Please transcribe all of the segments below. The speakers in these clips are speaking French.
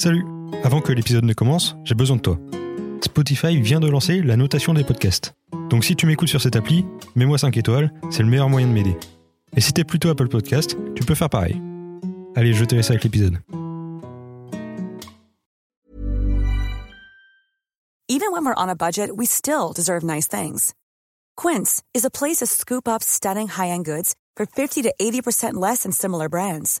Salut Avant que l'épisode ne commence, j'ai besoin de toi. Spotify vient de lancer la notation des podcasts. Donc si tu m'écoutes sur cette appli, mets-moi 5 étoiles, c'est le meilleur moyen de m'aider. Et si t'es plutôt Apple Podcast, tu peux faire pareil. Allez, je te laisse avec l'épisode. Even when we're on a budget, we still deserve nice things. Quince is a place to scoop up stunning high-end goods for 50 to 80% less than similar brands.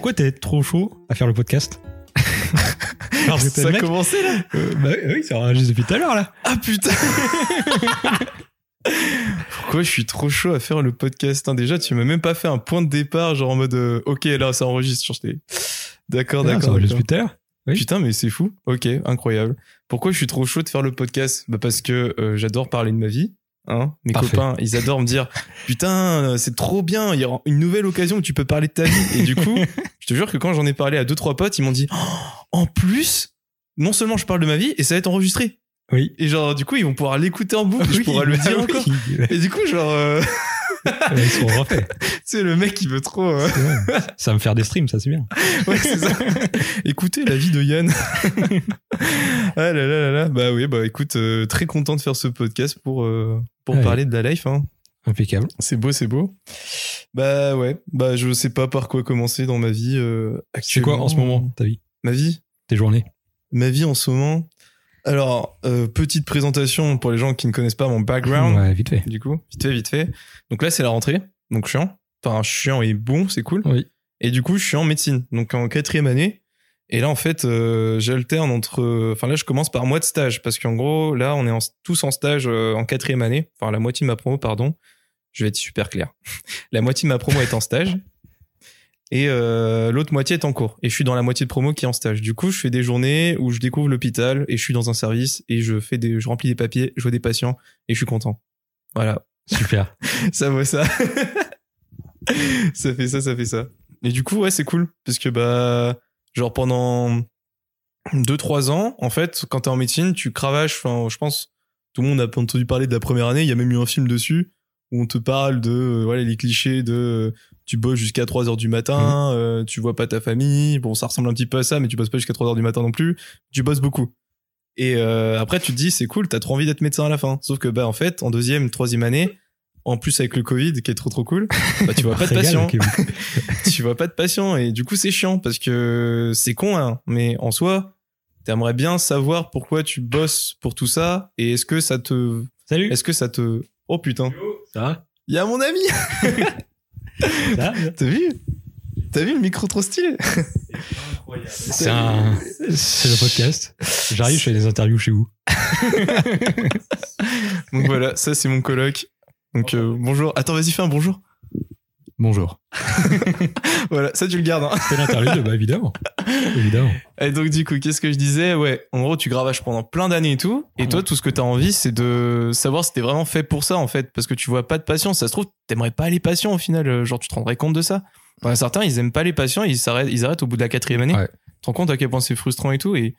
Pourquoi t'es trop chaud à faire le podcast Alors Ça a mec- commencé là Euh, Bah oui, ça enregistre depuis tout à l'heure là. Ah putain Pourquoi je suis trop chaud à faire le podcast hein? Déjà, tu m'as même pas fait un point de départ, genre en mode euh, ok, là ça enregistre. Genre, D'accord, Ah, ça d'accord. enregistre d'accord. depuis tout à l'heure. oui. Putain, mais c'est fou. Ok, incroyable. Pourquoi je suis trop chaud de faire le podcast? Bah parce que euh, j'adore parler de ma vie. Hein Mes Parfait. copains, ils adorent me dire putain, euh, c'est trop bien. Il y aura une nouvelle occasion où tu peux parler de ta vie. Et du coup, je te jure que quand j'en ai parlé à deux trois potes, ils m'ont dit Oh, en plus, non seulement je parle de ma vie et ça va être enregistré. Oui. Et genre du coup, ils vont pouvoir l'écouter en boucle. je pourrai le dire oui. encore. Et du coup, genre, euh, Ils sont refaits. tu sais, le mec, il veut trop. euh, C'est. Ça va me faire des streams, ça c'est bien. Ouais, c'est ça. Écoutez la vie de Yann. Ah là là là là. Bah oui, bah écoute, euh, très content de faire ce podcast pour, euh, pour Ouais. parler de la life. Hein. Impeccable. C'est beau, c'est beau. Bah ouais, bah je sais pas par quoi commencer dans ma vie euh, C'est quoi en ce moment ta vie? Ma vie? Tes journées? Ma vie en ce moment Alors, euh, petite présentation pour les gens qui ne connaissent pas mon background. Ouais, vite fait. du coup. Vite fait, vite fait. Donc là, c'est la rentrée. Donc chiant. Enfin, chiant et bon, c'est cool. Oui. Et du coup, je suis en médecine. Donc en quatrième année. Et là, en fait, euh, j'alterne entre... Enfin là, je commence par mois de stage. Parce qu'en gros, là, on est en- tous en stage euh, en quatrième année. Enfin, la moitié de ma promo, pardon. Je vais être super clair. la moitié de ma promo est en stage. Et euh, l'autre moitié est en cours. Et je suis dans la moitié de promo qui est en stage. Du coup, je fais des journées où je découvre l'hôpital et je suis dans un service et je fais des, je remplis des papiers, je vois des patients et je suis content. Voilà. Super. Ça vaut ça. ça fait ça, ça fait ça. Et du coup, ouais, c'est cool. Parce que, bah, genre pendant 2-3 ans, en fait, quand t'es en médecine, tu cravaches, enfin, je pense, tout le monde a entendu parler de la première année, il y a même eu un film dessus où on te parle de, euh, voilà, les clichés de, euh, tu bosses jusqu'à 3 heures du matin, euh, tu vois pas ta famille, bon, ça ressemble un petit peu à ça, mais tu bosses pas jusqu'à 3 heures du matin non plus, tu bosses beaucoup. Et euh, après, tu te dis, c'est cool, t'as trop envie d'être médecin à la fin. Sauf que, bah, en fait, en deuxième, troisième année, en plus avec le Covid, qui est trop trop cool, bah, tu vois pas de ok. tu vois pas de patients. Et du coup, c'est chiant parce que c'est con, hein. Mais en soi, t'aimerais bien savoir pourquoi tu bosses pour tout ça. Et est-ce que ça te, Salut. est-ce que ça te, oh putain, Ça va? Il y a mon ami. Ça va T'as vu? T'as vu le micro trop stylé? C'est un... C'est le podcast. J'arrive, je fais des interviews chez vous. Donc voilà, ça c'est mon coloc. Donc euh, bonjour. Attends, vas-y, fais un bonjour. Bonjour. Voilà, ça tu le gardes. Hein. C'est l'interview de... Bah évidemment. Évidemment. Et donc du coup, qu'est-ce que je disais? Ouais, en gros, tu gravages pendant plein d'années et tout. Et toi, tout ce que t'as envie, c'est de savoir si t'es vraiment fait pour ça, en fait, parce que tu vois pas de patients. Ça se trouve, t'aimerais pas les patients au final. euh, Genre, tu te rendrais compte de ça. Enfin, certains, ils aiment pas les patients, ils s'arrêtent, ils arrêtent au bout de la quatrième année. Ouais. Tu te rends compte à quel point c'est frustrant et tout. Et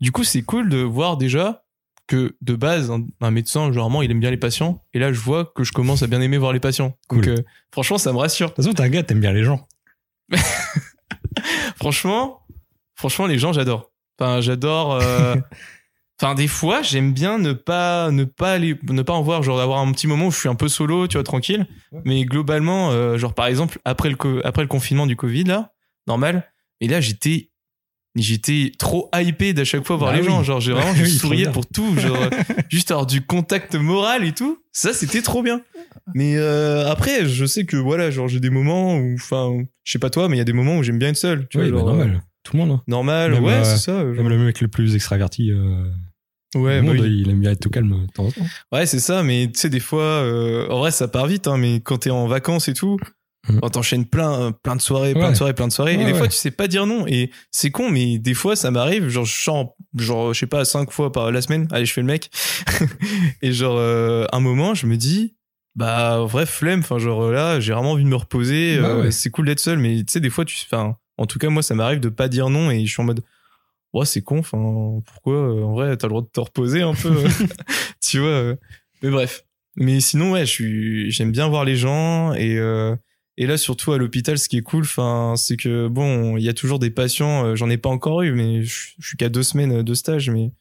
du coup, c'est cool de voir déjà que de base, un, un médecin, généralement, il aime bien les patients. Et là, je vois que je commence à bien aimer voir les patients. Donc, Cool. euh, franchement, ça me rassure. De toute façon, t'es un gars, t'aimes bien les gens. franchement, franchement, les gens, j'adore. Enfin, j'adore. euh, Enfin, des fois, j'aime bien ne pas, ne pas aller, ne pas en voir, genre d'avoir un petit moment où je suis un peu solo, tu vois, tranquille. Ouais. Mais globalement, euh, genre par exemple, après le, après le confinement du Covid, là, normal. Et là, j'étais, j'étais trop hypé d'à chaque fois voir Bah les oui. gens. Genre, j'ai vraiment, Oui, souriais bien. pour tout. Genre, euh, juste avoir du contact moral et tout. Ça, c'était trop bien. Mais euh, après, je sais que voilà, genre j'ai des moments où, enfin, je sais pas toi, mais il y a des moments où j'aime bien être seul. Tu Oui, vois, bah, genre, normal. Tout le monde. hein. euh, normal, Même, ouais, euh, c'est ça. genre. Même le mec le plus extraverti euh, Ouais, bah monde, oui. il aime bien être tout calme de temps en temps. ouais, c'est ça. Mais tu sais, des fois, euh, en vrai, ça part vite. Hein, mais quand t'es en vacances et tout, Quand t'enchaînes plein, plein de soirées, plein Ouais. de soirées, plein de soirées. Ouais, et des fois, tu sais pas dire non. Et c'est con, mais des fois, ça m'arrive. Genre, je chante, genre, je sais pas, cinq fois par la semaine. Allez, je fais le mec. et genre, euh, un moment, je me dis, bah, vrai flemme. Enfin, genre, là, j'ai vraiment envie de me reposer. Bah euh, ouais. C'est cool d'être seul. Mais tu sais, des fois, tu, enfin, en tout cas, moi, ça m'arrive de pas dire non. Et je suis en mode, ouais, c'est con. Enfin, pourquoi, euh, en vrai, t'as le droit de te reposer un peu. tu vois. euh. Mais bref. Mais sinon, ouais, je suis, j'aime bien voir les gens et, euh, et là, surtout à l'hôpital, ce qui est cool, enfin, c'est que bon, il y a toujours des patients. euh, J'en ai pas encore eu, mais je, je suis qu'à deux semaines de stage, mais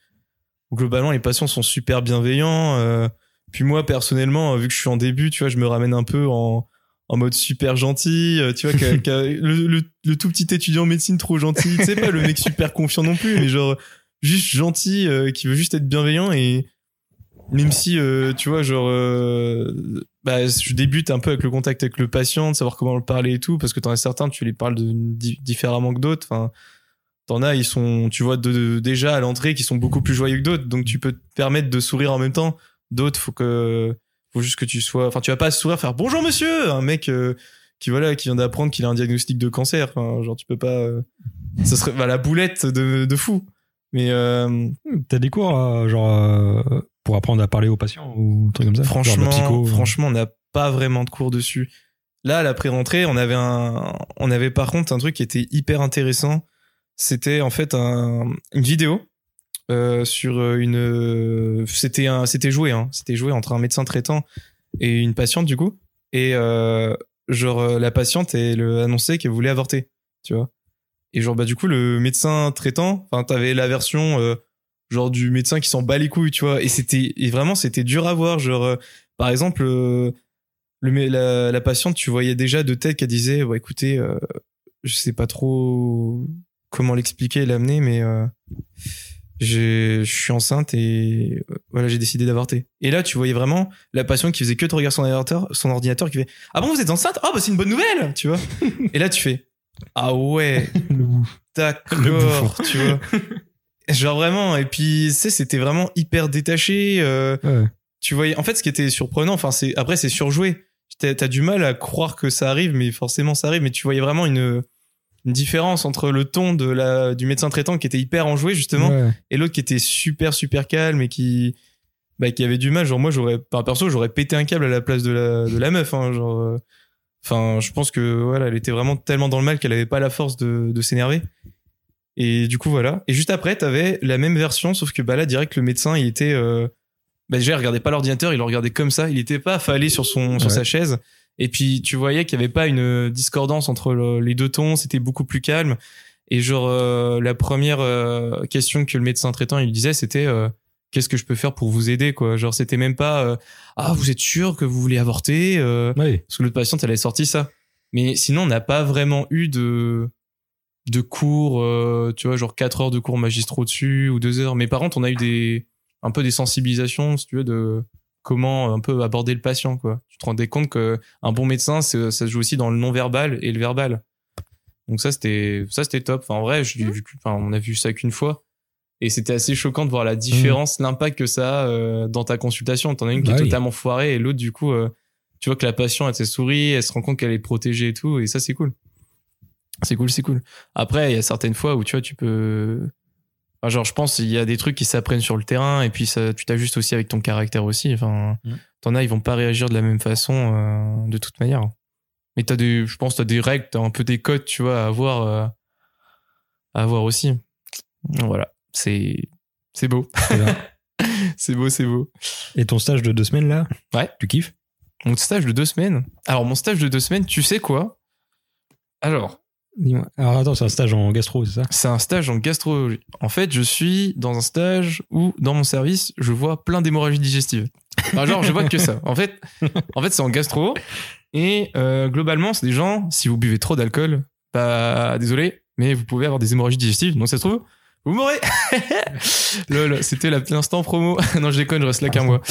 globalement, les patients sont super bienveillants. euh, puis moi, personnellement, vu que je suis en début, tu vois, je me ramène un peu en, en mode super gentil. euh, Tu vois, le, le, le tout petit étudiant en médecine trop gentil. Tu sais pas le mec super confiant non plus, mais genre juste gentil, euh, qui veut juste être bienveillant et même si euh, tu vois genre euh, bah je débute un peu avec le contact avec le patient de savoir comment le parler et tout parce que t'en as certains tu les parles différemment que d'autres enfin t'en as ils sont tu vois déjà à l'entrée qui sont beaucoup plus joyeux que d'autres donc tu peux te permettre de sourire en même temps. D'autres faut que faut juste que tu sois enfin tu vas pas sourire faire bonjour monsieur! Un mec euh, qui voilà qui vient d'apprendre qu'il a un diagnostic de cancer enfin genre tu peux pas euh, ça serait bah, la boulette de, de fou. Mais euh, T'as des cours, euh, genre, euh, pour apprendre à parler aux patients ou un truc comme ça Franchement, psycho, euh. franchement, on n'a pas vraiment de cours dessus. Là, à la pré-rentrée, on avait un, on avait par contre un truc qui était hyper intéressant. C'était en fait un, une vidéo euh, sur une, euh, c'était un, c'était joué, hein, c'était joué entre un médecin traitant et une patiente du coup. Et euh, genre euh, la patiente elle annonçait qu'elle voulait avorter, tu vois. Et genre bah du coup le médecin traitant, enfin t'avais la version euh, genre du médecin qui s'en bat les couilles, tu vois. Et c'était et vraiment c'était dur à voir, genre euh, par exemple euh, le la, la patiente, tu voyais déjà de tête qu'elle disait ouais écoutez, euh, je sais pas trop comment l'expliquer et l'amener, mais euh, je suis enceinte et voilà j'ai décidé d'avorter. Et là tu voyais vraiment la patiente qui faisait que de regarder son ordinateur, son ordinateur qui fait ah bon vous êtes enceinte? Ah bah c'est une bonne nouvelle, tu vois. et là tu fais ah ouais D'accord, tu vois. Genre vraiment, et puis, tu sais, c'était vraiment hyper détaché. euh, Ouais. tu voyais, en fait, ce qui était surprenant, enfin, c'est, après, c'est surjoué. T'as, du mal à croire que ça arrive, mais forcément, ça arrive. Mais tu voyais vraiment une, une différence entre le ton de la, du médecin traitant qui était hyper enjoué, justement, Ouais. et l'autre qui était super, super calme et qui, bah, qui avait du mal. Genre, moi, j'aurais, par perso, j'aurais pété un câble à la place de la, de la meuf, hein, genre, euh, Enfin, je pense que voilà, elle était vraiment tellement dans le mal qu'elle avait pas la force de, de s'énerver. Et du coup, voilà. Et juste après, t'avais la même version, sauf que bah là, direct, le médecin, il était. Euh, bah déjà, il regardait pas l'ordinateur, il le regardait comme ça. Il était pas affalé sur son sur Ouais. sa chaise. Et puis, tu voyais qu'il y avait pas une discordance entre le- les deux tons. C'était beaucoup plus calme. Et genre, euh, la première euh, question que le médecin traitant il disait, c'était euh, qu'est-ce que je peux faire pour vous aider, quoi? Genre, c'était même pas euh, ah, vous êtes sûr que vous voulez avorter euh, Ouais. parce que l'autre patiente, elle avait sorti ça. Mais sinon, on n'a pas vraiment eu de de cours, euh, tu vois, genre 4 heures de cours magistraux dessus ou 2 heures. Mais par contre, on a eu des un peu des sensibilisations, si tu veux, de comment un peu aborder le patient, quoi. Tu te rendais compte que un bon médecin, ça se joue aussi dans le non-verbal et le verbal. Donc ça, c'était ça, c'était top. Enfin, en vrai, je vu, que- enfin, on a vu ça qu'une fois. Et c'était assez choquant de voir la différence, l'impact que ça a euh, dans ta consultation. T'en as une qui Bah est oui. totalement foirée et l'autre, du coup, euh, tu vois que la patiente, elle s'est sourit, elle se rend compte qu'elle est protégée et tout. Et ça, c'est cool. C'est cool, c'est cool. Après, il y a certaines fois où tu vois, tu peux. Enfin, genre, je pense il y a des trucs qui s'apprennent sur le terrain et puis ça, tu t'ajustes aussi avec ton caractère aussi. Enfin, Mm. t'en as, ils vont pas réagir de la même façon euh, de toute manière. Mais t'as des, je pense, t'as des règles, t'as un peu des codes, tu vois, à avoir, euh, à avoir aussi. Voilà, c'est, c'est beau, c'est beau, c'est beau. Et ton stage de deux semaines là? Ouais. Tu kiffes? Mon stage de deux semaines? Alors, mon stage de deux semaines, tu sais quoi? Alors, Alors attends, c'est un stage en gastro, c'est ça? C'est un stage en gastrologie. En fait, je suis dans un stage où, dans mon service, je vois plein d'hémorragies digestives. Genre, je vois que ça. En fait, en fait, c'est en gastro. Et euh, globalement, c'est des gens, si vous buvez trop d'alcool, bah, désolé, mais vous pouvez avoir des hémorragies digestives. Donc, ça se trouve, vous mourrez. Lol, c'était l'instant promo. non, je déconne, je reste là qu'un mois.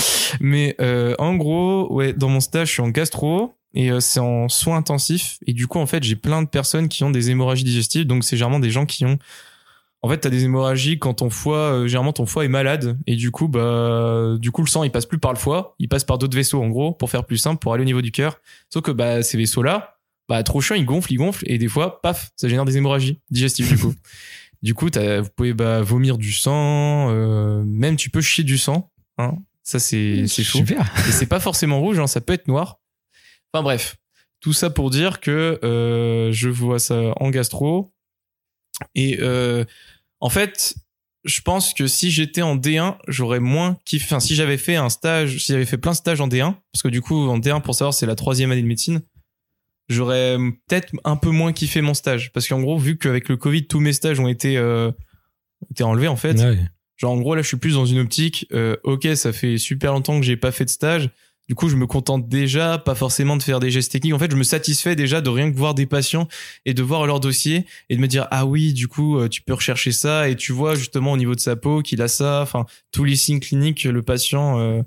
Mais euh, en gros, ouais, dans mon stage, je suis en gastro et euh, c'est en soins intensifs. Et du coup, en fait, j'ai plein de personnes qui ont des hémorragies digestives. Donc, c'est généralement des gens qui ont. En fait, t'as des hémorragies quand ton foie, euh, généralement ton foie est malade et du coup, bah, du coup, le sang il passe plus par le foie, il passe par d'autres vaisseaux en gros pour faire plus simple, pour aller au niveau du cœur. Sauf que bah ces vaisseaux-là, bah trop chiant, il gonfle, il gonfle, et des fois, paf, ça génère des hémorragies digestives du coup. du coup, t'as- vous pouvez bah, vomir du sang, euh, même tu peux chier du sang. Hein. Ça c'est c'est chaud. Super. Et c'est pas forcément rouge, hein, ça peut être noir. Enfin bref, tout ça pour dire que euh, je vois ça en gastro. Et euh, en fait, je pense que si j'étais en D1, j'aurais moins kiffé. Enfin, si j'avais fait un stage, si j'avais fait plein de stages en D1, parce que du coup, en D1, pour savoir, c'est la troisième année de médecine, j'aurais peut-être un peu moins kiffé mon stage. Parce qu'en gros, vu qu'avec le Covid, tous mes stages ont été, euh, ont été enlevés, en fait, Ouais. Genre en gros là je suis plus dans une optique euh, ok ça fait super longtemps que j'ai pas fait de stage du coup je me contente déjà pas forcément de faire des gestes techniques en fait je me satisfais déjà de rien que voir des patients et de voir leur dossier et de me dire ah oui du coup euh, tu peux rechercher ça et tu vois justement au niveau de sa peau qu'il a ça enfin tous les signes cliniques que le patient euh,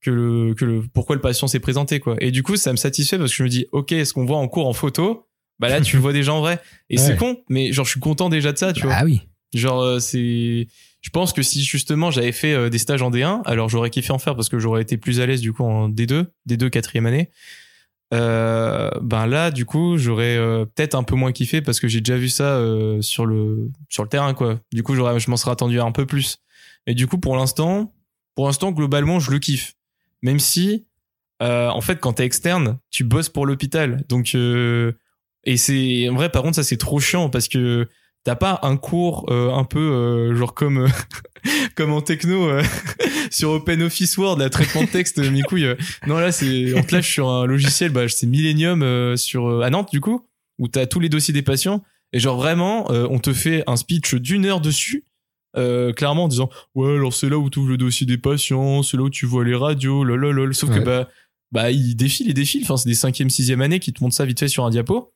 que le que le pourquoi le patient s'est présenté quoi et du coup ça me satisfait parce que je me dis ok ce qu'on voit en cours en photo? Bah là tu le vois déjà en vrai et Ouais. c'est con mais genre je suis content déjà de ça tu vois Ah oui. Genre, euh, c'est. Je pense que si justement j'avais fait euh, des stages en D1, alors j'aurais kiffé en faire parce que j'aurais été plus à l'aise du coup en D2, D2 quatrième année. Euh, ben là, du coup, j'aurais euh, peut-être un peu moins kiffé parce que j'ai déjà vu ça sur le sur le terrain, quoi. Du coup, j'aurais, je m'en serais attendu un peu plus. Et du coup, pour l'instant, pour l'instant, globalement, je le kiffe. Même si, en fait, quand t'es externe, tu bosses pour l'hôpital, donc et c'est en vrai, par contre, ça c'est trop chiant parce que t'as pas un cours euh, un peu euh, genre comme euh, comme en techno sur Open Office Word la traitement de texte mes couilles non là c'est on te lâche sur un logiciel bah c'est Millennium sur à Nantes du coup où t'as tous les dossiers des patients. Et genre vraiment on te fait un speech d'une heure dessus euh, clairement en disant ouais alors c'est là où tu ouvres le dossier des patients c'est là où tu vois les radios lololol sauf que bah bah il défile il défile. Enfin c'est des cinquième sixième année qui te montrent ça vite fait sur un diapo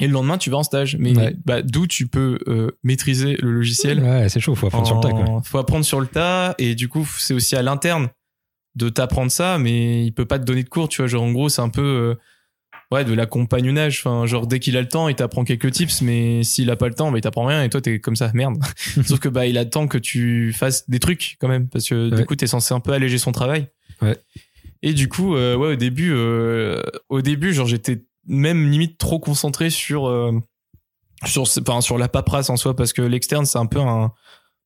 et le lendemain tu vas en stage. Mais Ouais. bah d'où tu peux euh, maîtriser le logiciel Ouais, c'est chaud, faut apprendre sur le tas, quoi. faut apprendre sur le tas. Et du coup c'est aussi à l'interne de t'apprendre ça mais il peut pas te donner de cours tu vois. Genre en gros c'est un peu euh, ouais de l'accompagnonnage. Enfin genre dès qu'il a le temps il t'apprend quelques tips mais s'il a pas le temps bah il t'apprend rien. Et toi t'es comme ça. Merde. Sauf que bah il attend que tu fasses des trucs quand même. Parce que Ouais. du coup t'es censé un peu alléger son travail. Ouais. et du coup euh, ouais au début euh, au début genre j'étais même limite trop concentré sur euh, sur enfin, sur la paperasse en soi parce que l'externe c'est un peu un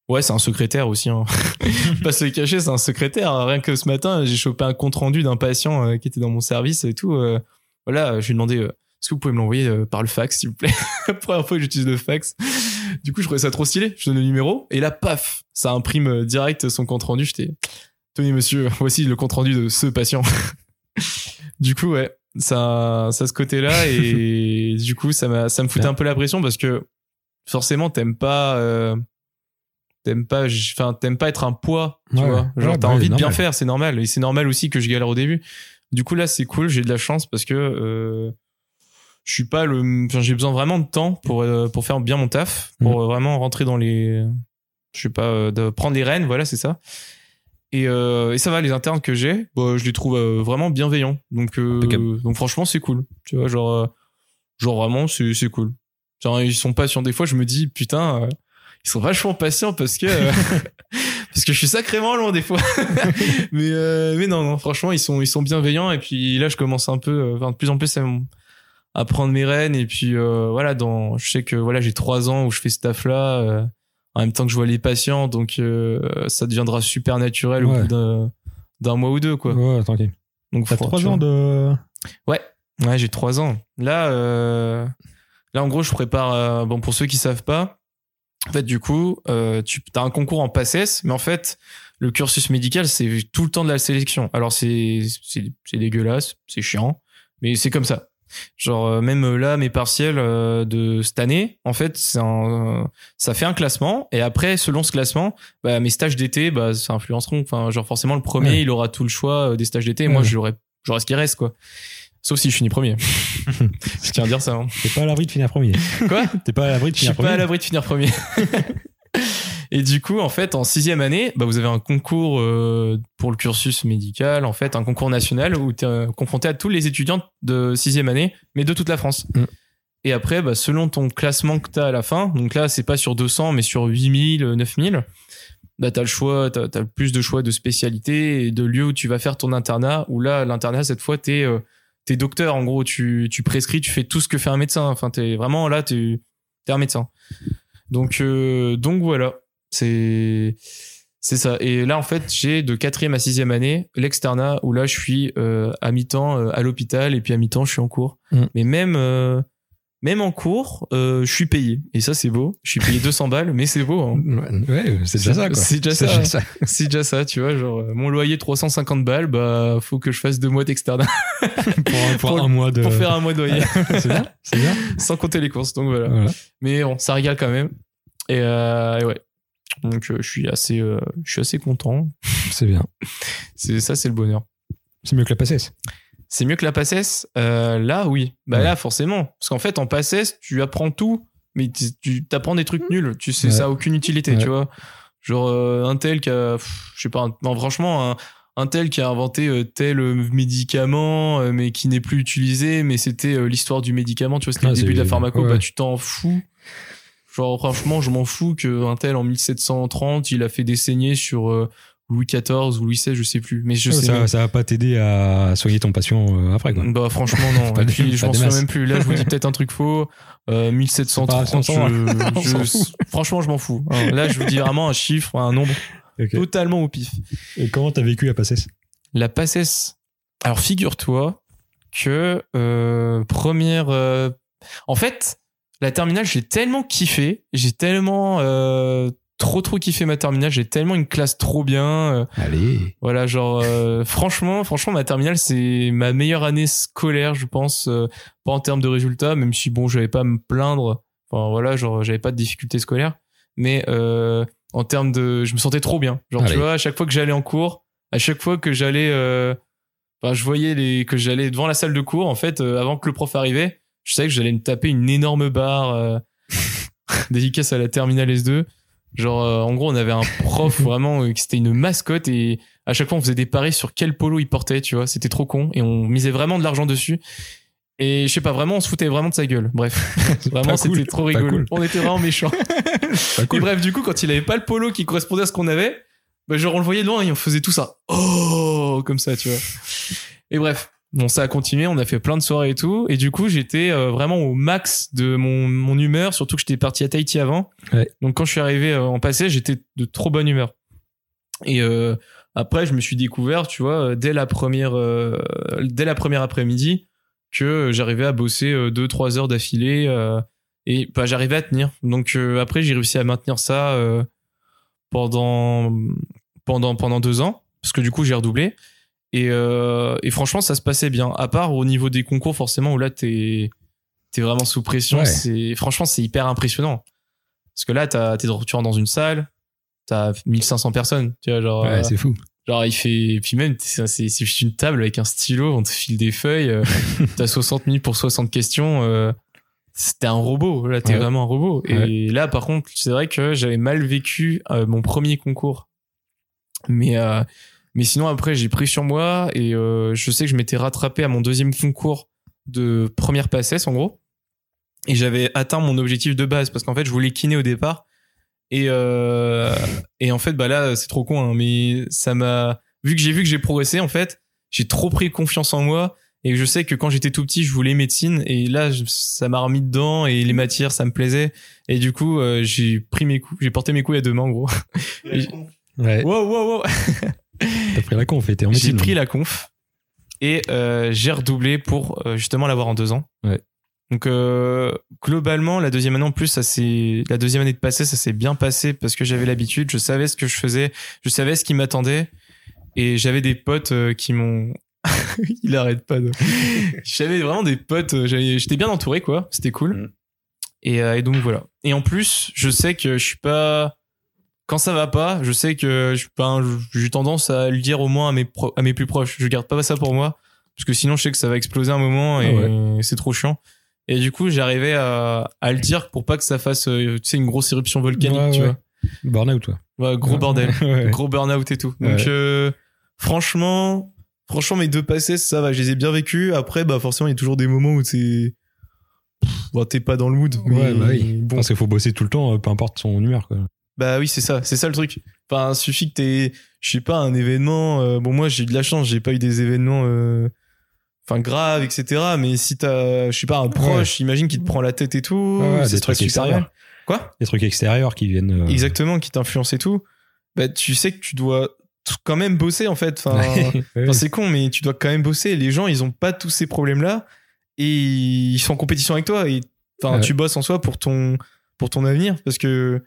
ouais c'est un secrétaire aussi hein. pas se cacher c'est un secrétaire. Rien que ce matin j'ai chopé un compte rendu d'un patient euh, qui était dans mon service et tout euh, voilà je lui ai demandé euh, est-ce que vous pouvez me l'envoyer euh, par le fax s'il vous plaît? La première fois que j'utilise le fax. Du coup je trouvais ça trop stylé. Je donne le numéro et là paf! Ça imprime direct son compte rendu j'étais tenez monsieur voici le compte rendu de ce patient. Du coup ouais ça ça ce côté là et du coup ça m'a ça me foutait un peu la pression parce que forcément t'aimes pas euh, t'aimes pas enfin t'aimes pas être un poids tu Ouais, vois. genre ouais, t'as bah, envie de bien faire c'est normal. Et c'est normal aussi que je galère au début. Du coup là c'est cool j'ai de la chance parce que euh, je suis pas le enfin, j'ai besoin vraiment de temps pour euh, pour faire bien mon taf pour euh, vraiment rentrer dans les je sais pas euh, de prendre les rênes voilà c'est ça et, euh, et ça va les internes que j'ai bah, je les trouve euh, vraiment bienveillants. Donc euh, donc franchement c'est cool. Tu vois genre euh, genre vraiment c'est c'est cool. Genre ils sont patients. Des fois je me dis putain euh, ils sont vachement patients parce que parce que je suis sacrément long des fois. Mais euh, mais non non franchement ils sont ils sont bienveillants. Et puis là je commence un peu enfin, de plus en plus à, à prendre mes rênes. Et puis euh, voilà dans je sais que voilà j'ai trois ans où je fais ce taf là en même temps que je vois les patients donc euh, ça deviendra super naturel au bout d'un mois ou deux quoi Ouais, tranquille. donc T'as trois ans vois. de. Ouais, ouais, j'ai trois ans. Là, euh, là, en gros, je prépare. euh, bon, pour ceux qui savent pas, en fait, du coup, euh, tu as un concours en PACES, mais en fait, le cursus médical, c'est tout le temps de la sélection. Alors, c'est c'est c'est dégueulasse, c'est chiant, mais c'est comme ça. Genre euh, même là, mes partiels euh, de cette année, en fait, un, ça fait un classement et après, selon ce classement, bah, mes stages d'été, bah, ça influenceront. Enfin, genre forcément, le premier, Ouais. il aura tout le choix euh, des stages d'été. et Moi, Ouais. j'aurai j'aurai ce qui reste, quoi. Sauf si je finis premier. je tiens à dire ça. hein. T'es pas à l'abri de finir premier. Quoi? T'es pas à l'abri de Je suis finir pas premier. à l'abri de finir premier. Et du coup, en fait, en sixième année, bah, vous avez un concours euh, pour le cursus médical, en fait, un concours national où tu es confronté à tous les étudiants de sixième année, mais de toute la France. Mm. Et après, bah, selon ton classement que tu as à la fin, donc là, c'est pas sur 200, mais sur 8000, euh, 9000, bah, tu as le choix, tu as, le plus de choix de spécialité et de lieu où tu vas faire ton internat, où là, l'internat, cette fois, tu es, t'es docteur en gros, tu, tu prescris, tu fais tout ce que fait un médecin. Enfin, t'es vraiment là, t'es t'es un médecin. Donc euh, donc voilà, c'est c'est ça. Et là en fait, j'ai de quatrième à sixième année l'externat où là je suis euh, à mi-temps euh, à l'hôpital et puis à mi-temps je suis en cours. Mm. Mais même euh, même en cours, je suis payé et ça c'est beau. Je suis payé 200 balles, mais c'est beau. Hein. Ouais, c'est déjà ça, quoi. C'est déjà ça. C'est déjà ça, tu vois. Genre, mon loyer 350 balles, bah, faut que je fasse deux mois d'externat pour, un, pour Pour- un mois de. pour faire un mois de loyer, c'est bien, c'est bien. sans compter les courses. Donc voilà. Voilà. Mais bon, ça régale quand même. Et, euh, et ouais. Donc, euh, je suis assez, euh, je suis assez content. C'est bien. C'est ça, c'est le bonheur. C'est mieux que la PACES. C'est mieux que la PACES euh, Là, oui. Bah Ouais. là, forcément. Parce qu'en fait, en PACES, tu apprends tout, mais tu- t'apprends des trucs nuls. Tu sais, Ouais. ça a aucune utilité, Ouais. tu vois. Genre, euh, un tel qui a, pff, je sais pas, un- non, franchement, un, un tel qui a inventé euh, tel médicament, euh, mais qui n'est plus utilisé, mais c'était l'histoire du médicament, tu vois, c'était Ah, le début de la pharmaco, ouais. bah tu t'en fous. Genre, franchement, je m'en fous qu'un tel en 1730, il a fait des saignées sur euh, Louis XIV ou Louis XVI, je sais plus. Mais je sais ça, ça va pas t'aider à soigner ton patient euh, après, quoi. bah franchement non. Pas Et de- puis je m'en souviens même plus. Là je vous dis peut-être un truc faux. Euh, 1730. C'est pas- on s'en je- je- franchement je m'en fous. Hein, Là je vous dis vraiment un chiffre, un nombre totalement au pif. Et comment t'as vécu la PACES La PACES. Alors figure-toi que euh, première. euh, En fait la terminale j'ai tellement kiffé, j'ai tellement euh, trop trop kiffé ma terminale, j'ai tellement une classe trop bien. euh, Allez. Voilà, genre euh, franchement, franchement, ma terminale c'est ma meilleure année scolaire, je pense, euh, pas en termes de résultats, même si bon, j'avais pas à me plaindre. Enfin voilà, genre j'avais pas de difficultés scolaires, mais euh, en termes de, je me sentais trop bien. Genre Allez. tu vois, à chaque fois que j'allais en cours, à chaque fois que j'allais, euh, enfin je voyais les que j'allais devant la salle de cours, en fait, euh, avant que le prof arrivait, je savais que j'allais me taper une énorme barre euh, dédicace à la terminale S2. Genre, euh, en gros, on avait un prof vraiment euh, qui c'était une mascotte et à chaque fois on faisait des paris sur quel polo il portait, tu vois. C'était trop con et on misait vraiment de l'argent dessus. Et je sais pas, vraiment, on se foutait vraiment de sa gueule. Bref, vraiment, c'était cool, trop rigolo. cool. On était vraiment méchants. Et bref, du coup, quand il avait pas le polo qui correspondait à ce qu'on avait, bah, genre on le voyait de loin et on faisait tout ça. Oh, comme ça, tu vois. Et bref, bon, ça a continué, on a fait plein de soirées et tout. Et du coup, j'étais euh, vraiment au max de mon, mon humeur, surtout que j'étais parti à Tahiti avant. Ouais. Donc quand je suis arrivé euh, en passé, j'étais de trop bonne humeur. Et euh, après, je me suis découvert, tu vois, dès la première, dès la première après-midi, que j'arrivais à bosser 2-3 heures d'affilée. et bah, j'arrivais à tenir. Donc après, j'ai réussi à maintenir ça pendant, pendant, pendant deux ans, parce que du coup, j'ai redoublé. Et, euh, et franchement, ça se passait bien. À part au niveau des concours, forcément, où là, t'es es vraiment sous pression. Ouais. C'est Franchement, c'est hyper impressionnant. Parce que là, t'as- t'es tu rentres dans une salle, t'as 1500 personnes. Tu vois, genre, Ouais, euh, c'est fou. Genre, il fait. Et puis même, c'est c'est- c'est juste une table avec un stylo, on te file des feuilles, euh, t'as 60 minutes pour 60 questions. euh, C'était un robot, là, t'es Ouais. vraiment un robot. Et là, par contre, c'est vrai que j'avais mal vécu mon premier concours. Mais, euh, mais sinon, après, j'ai pris sur moi et euh, je sais que je m'étais rattrapé à mon deuxième concours de première passesse, en gros. Et j'avais atteint mon objectif de base parce qu'en fait, je voulais kiné au départ. Et, euh, et en fait, bah là, c'est trop con, hein, mais ça m'a. Vu que j'ai vu que j'ai progressé, en fait, j'ai trop pris confiance en moi. Et je sais que quand j'étais tout petit, je voulais médecine. Et là, ça m'a remis dedans. Et les matières, ça me plaisait. Et du coup, euh, j'ai pris mes coups. J'ai porté mes coups à deux mains, en gros. Et- Ouais. Wow, wow, wow. T'as pris la conf et t'es en J'ai pris la conf. Et euh, j'ai redoublé pour euh, justement l'avoir en deux ans. Ouais. Donc euh, globalement, la deuxième année en plus, ça c'est la deuxième année de passé, ça s'est bien passé parce que j'avais l'habitude, je savais ce que je faisais, je savais ce qui m'attendait et j'avais des potes euh, qui m'ont. Il arrête pas de. j'avais vraiment des potes, j'étais bien entouré quoi, c'était cool. Mm. Et, euh, et donc voilà. Et en plus, je sais que je suis pas. Quand ça va pas, je sais que je, ben, j'ai tendance à le dire au moins à mes, pro- à mes plus proches. Je garde pas ça pour moi parce que sinon je sais que ça va exploser un moment et Ah c'est trop chiant. Et du coup, j'arrivais à, à le dire pour pas que ça fasse, euh, tu sais, une grosse éruption volcanique, Ouais, tu ouais. Burnout, toi. vois. Ouais, gros bordel, Ouais. gros burn-out et tout. Donc, Ouais. euh, franchement, franchement, mes deux passés, ça va, je les ai bien vécus. Après, bah, forcément, il y a toujours des moments où bon, t'es pas dans le mood. Ouais, mais bah oui. Bon, Parce qu'il faut bosser tout le temps, euh, peu importe son humeur, quoi. Bah oui, c'est ça, c'est ça le truc. Enfin, suffit que t'aies, je sais pas, un événement. euh, bon, moi, j'ai eu de la chance, j'ai pas eu des événements. euh, enfin grave, etc. Mais si t'as, je sais pas, un proche, imagine qui te prend la tête et tout, Ouais, c'est des trucs extérieurs. Quoi? Des trucs extérieurs qui viennent. euh, Exactement, qui t'influence et tout. Bah, tu sais que tu dois quand même bosser en fait. Enfin, Ouais, ouais. Enfin, c'est con, mais tu dois quand même bosser. Les gens, ils ont pas tous ces problèmes-là et ils sont en compétition avec toi. Et enfin, tu bosses en soi pour ton pour ton avenir parce que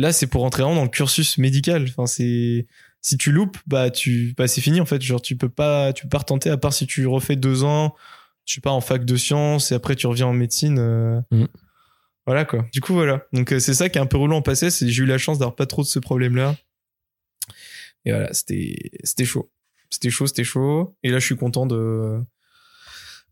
là, c'est pour rentrer dans le cursus médical. Enfin, c'est si tu loupes, bah tu, bah c'est fini en fait. Genre, tu peux pas, tu peux pas retenter à part si tu refais deux ans, je sais pas en fac de sciences et après tu reviens en médecine. euh, Mm. Voilà quoi. Du coup voilà. Donc euh, c'est ça qui est un peu roulant en passé. C'est j'ai eu la chance d'avoir pas trop de ce problème-là. Et voilà, c'était c'était chaud. C'était chaud, c'était chaud. Et là, je suis content de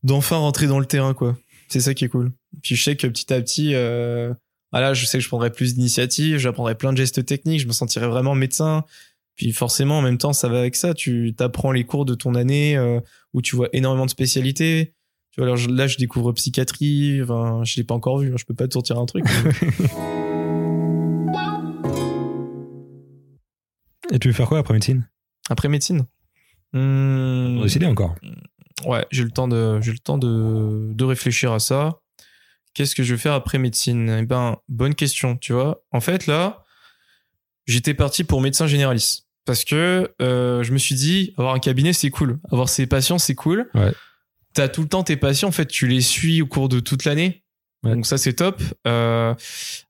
d'enfin rentrer dans le terrain, quoi. C'est ça qui est cool. Puis je sais que petit à petit, euh, voilà, je sais que je prendrai plus d'initiatives, j'apprendrai plein de gestes techniques, je me sentirai vraiment médecin. Puis forcément, en même temps, ça va avec ça. Tu t'apprends les cours de ton année euh, où tu vois énormément de spécialités. Tu vois, alors je- là, je découvre psychiatrie. Enfin, je l'ai pas encore vu. hein, Je peux pas te sortir un truc. Et tu veux faire quoi après médecine? Après médecine? Hmm, décider encore. Ouais, j'ai le temps de, j'ai le temps de, de réfléchir à ça. Qu'est-ce que je vais faire après médecine? Eh ben, bonne question, tu vois. En fait, là, j'étais parti pour médecin généraliste parce que euh, je me suis dit, avoir un cabinet, c'est cool. Avoir ses patients, c'est cool. Ouais. T'as tout le temps tes patients, en fait, tu les suis au cours de toute l'année. Ouais. Donc ça, c'est top. Euh,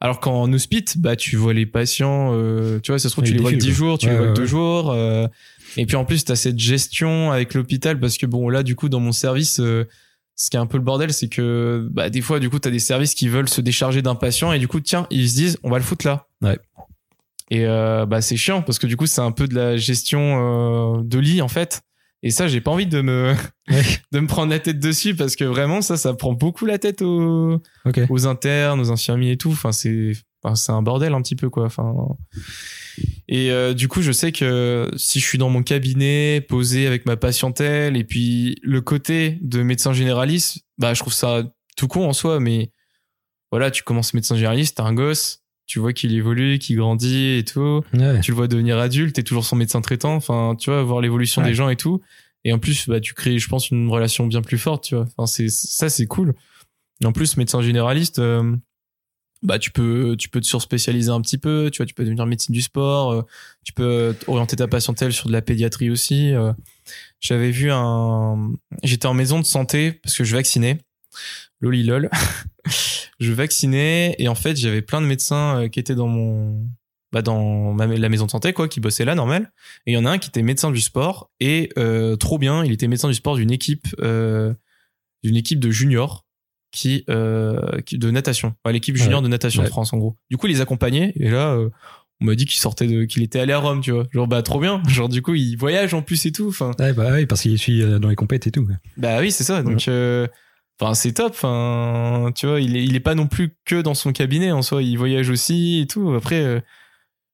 alors qu'en hospice, bah, tu vois les patients, euh, tu vois, ça se trouve, tu les vois que défilent, 10 quoi. jours, tu Ouais, les vois que 2 ouais. jours. et puis en plus, tu as cette gestion avec l'hôpital parce que bon, là, du coup, dans mon service, ce qui est un peu le bordel, c'est que bah, des fois, du coup, tu as des services qui veulent se décharger d'un patient et du coup, tiens, ils se disent, on va le foutre là. Ouais. Et euh, bah, c'est chiant parce que du coup, c'est un peu de la gestion euh, de lit en fait. Et ça, j'ai pas envie de me, Ouais. de me prendre la tête dessus parce que vraiment, ça, ça prend beaucoup la tête aux, aux internes, aux infirmiers et tout. Enfin, c'est, enfin, c'est un bordel un petit peu quoi. Enfin, et euh, du coup, je sais que si je suis dans mon cabinet, posé avec ma patientèle, et puis le côté de médecin généraliste, bah, je trouve ça tout con en soi, mais voilà, tu commences médecin généraliste, t'as un gosse, tu vois qu'il évolue, qu'il grandit et tout, Ouais. tu le vois devenir adulte, t'es toujours son médecin traitant, enfin, tu vois, voir l'évolution Ouais. des gens et tout. Et en plus, bah, tu crées, je pense, une relation bien plus forte, tu vois. Enfin, c'est, ça, c'est cool. Et en plus, médecin généraliste, euh, bah, tu peux, tu peux te surspécialiser un petit peu, tu vois, tu peux devenir médecine du sport, euh, tu peux orienter ta patientèle sur de la pédiatrie aussi. euh. J'avais vu un, j'étais en maison de santé parce que je vaccinais. Loli lol. je vaccinais et en fait, j'avais plein de médecins euh, qui étaient dans mon, bah, dans la maison de santé, quoi, qui bossaient là, normal. Et il y en a un qui était médecin du sport et euh, trop bien, il était médecin du sport d'une équipe, euh, d'une équipe de juniors qui, euh, qui- de natation, Enfin, l'équipe junior Ouais. de natation de. France en gros. Du coup, il les accompagnait et là, euh, on m'a dit qu'il sortait de, qu'il était allé à Rome, tu vois. Genre bah trop bien. Genre du coup, il voyage en plus et tout. Enfin, Ouais, bah oui, parce qu'il suit euh, dans les compètes et tout. bah oui, c'est ça. Donc, euh, enfin, c'est top. Enfin, tu vois, il est, il est pas non plus que dans son cabinet en soi. Il voyage aussi et tout. Après,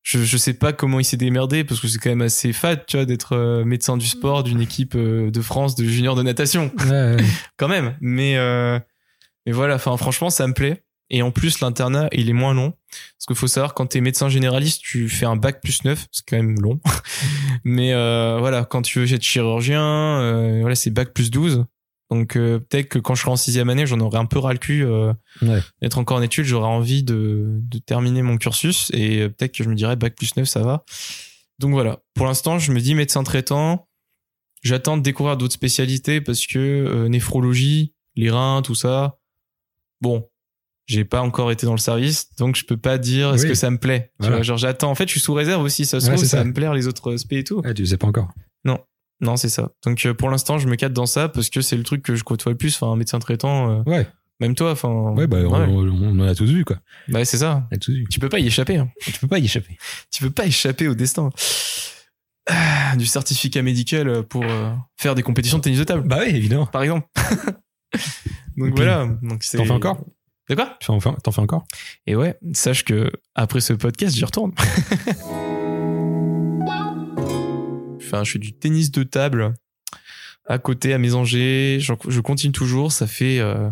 je, je sais pas comment il s'est démerdé parce que c'est quand même assez fade, tu vois, d'être médecin du sport d'une équipe de France de juniors de natation, Ouais, ouais. quand même. Mais, euh, mais voilà. Enfin, franchement, ça me plaît. Et en plus, l'internat, il est moins long. Parce qu'il faut savoir, quand t'es médecin généraliste, tu fais un bac plus 9. C'est quand même long. Mais euh, voilà, quand tu veux être chirurgien, euh, voilà, c'est bac plus 12. Donc euh, peut-être que quand je serai en sixième année, j'en aurai un peu ras le cul euh, Ouais. d'être encore en études. J'aurai envie de, de terminer mon cursus et euh, peut-être que je me dirais bac plus 9, ça va. Donc voilà, pour l'instant, je me dis médecin traitant. J'attends de découvrir d'autres spécialités parce que euh, néphrologie, les reins, tout ça. Bon, j'ai pas encore été dans le service, donc je peux pas dire est-ce Oui. que ça me plaît. Tu Voilà. vois, genre j'attends. En fait, je suis sous réserve aussi. Ça se Ouais, trouve, ça va me plaire les autres aspects et tout. Ouais, tu sais pas encore. Non, c'est ça. Donc euh, pour l'instant, je me cadre dans ça parce que c'est le truc que je côtoie le plus. Enfin, un médecin traitant, euh, Ouais. même toi. Enfin, Ouais, bah, on, ouais. on- on en a tous vu, quoi. Bah, c'est ça. On a tous vu. Tu peux pas y échapper. hein. Tu peux pas y échapper. Tu peux pas échapper au destin. Ah, du certificat médical pour euh, faire des compétitions de tennis de table, Bah oui, évidemment. par exemple. Donc puis, voilà. Donc. T'en fais encore? De quoi? T'en fais encore? Et ouais, sache que après ce podcast, j'y retourne. enfin, je fais du tennis de table à côté à Mésanger. J'en- Je continue toujours. Ça fait. euh,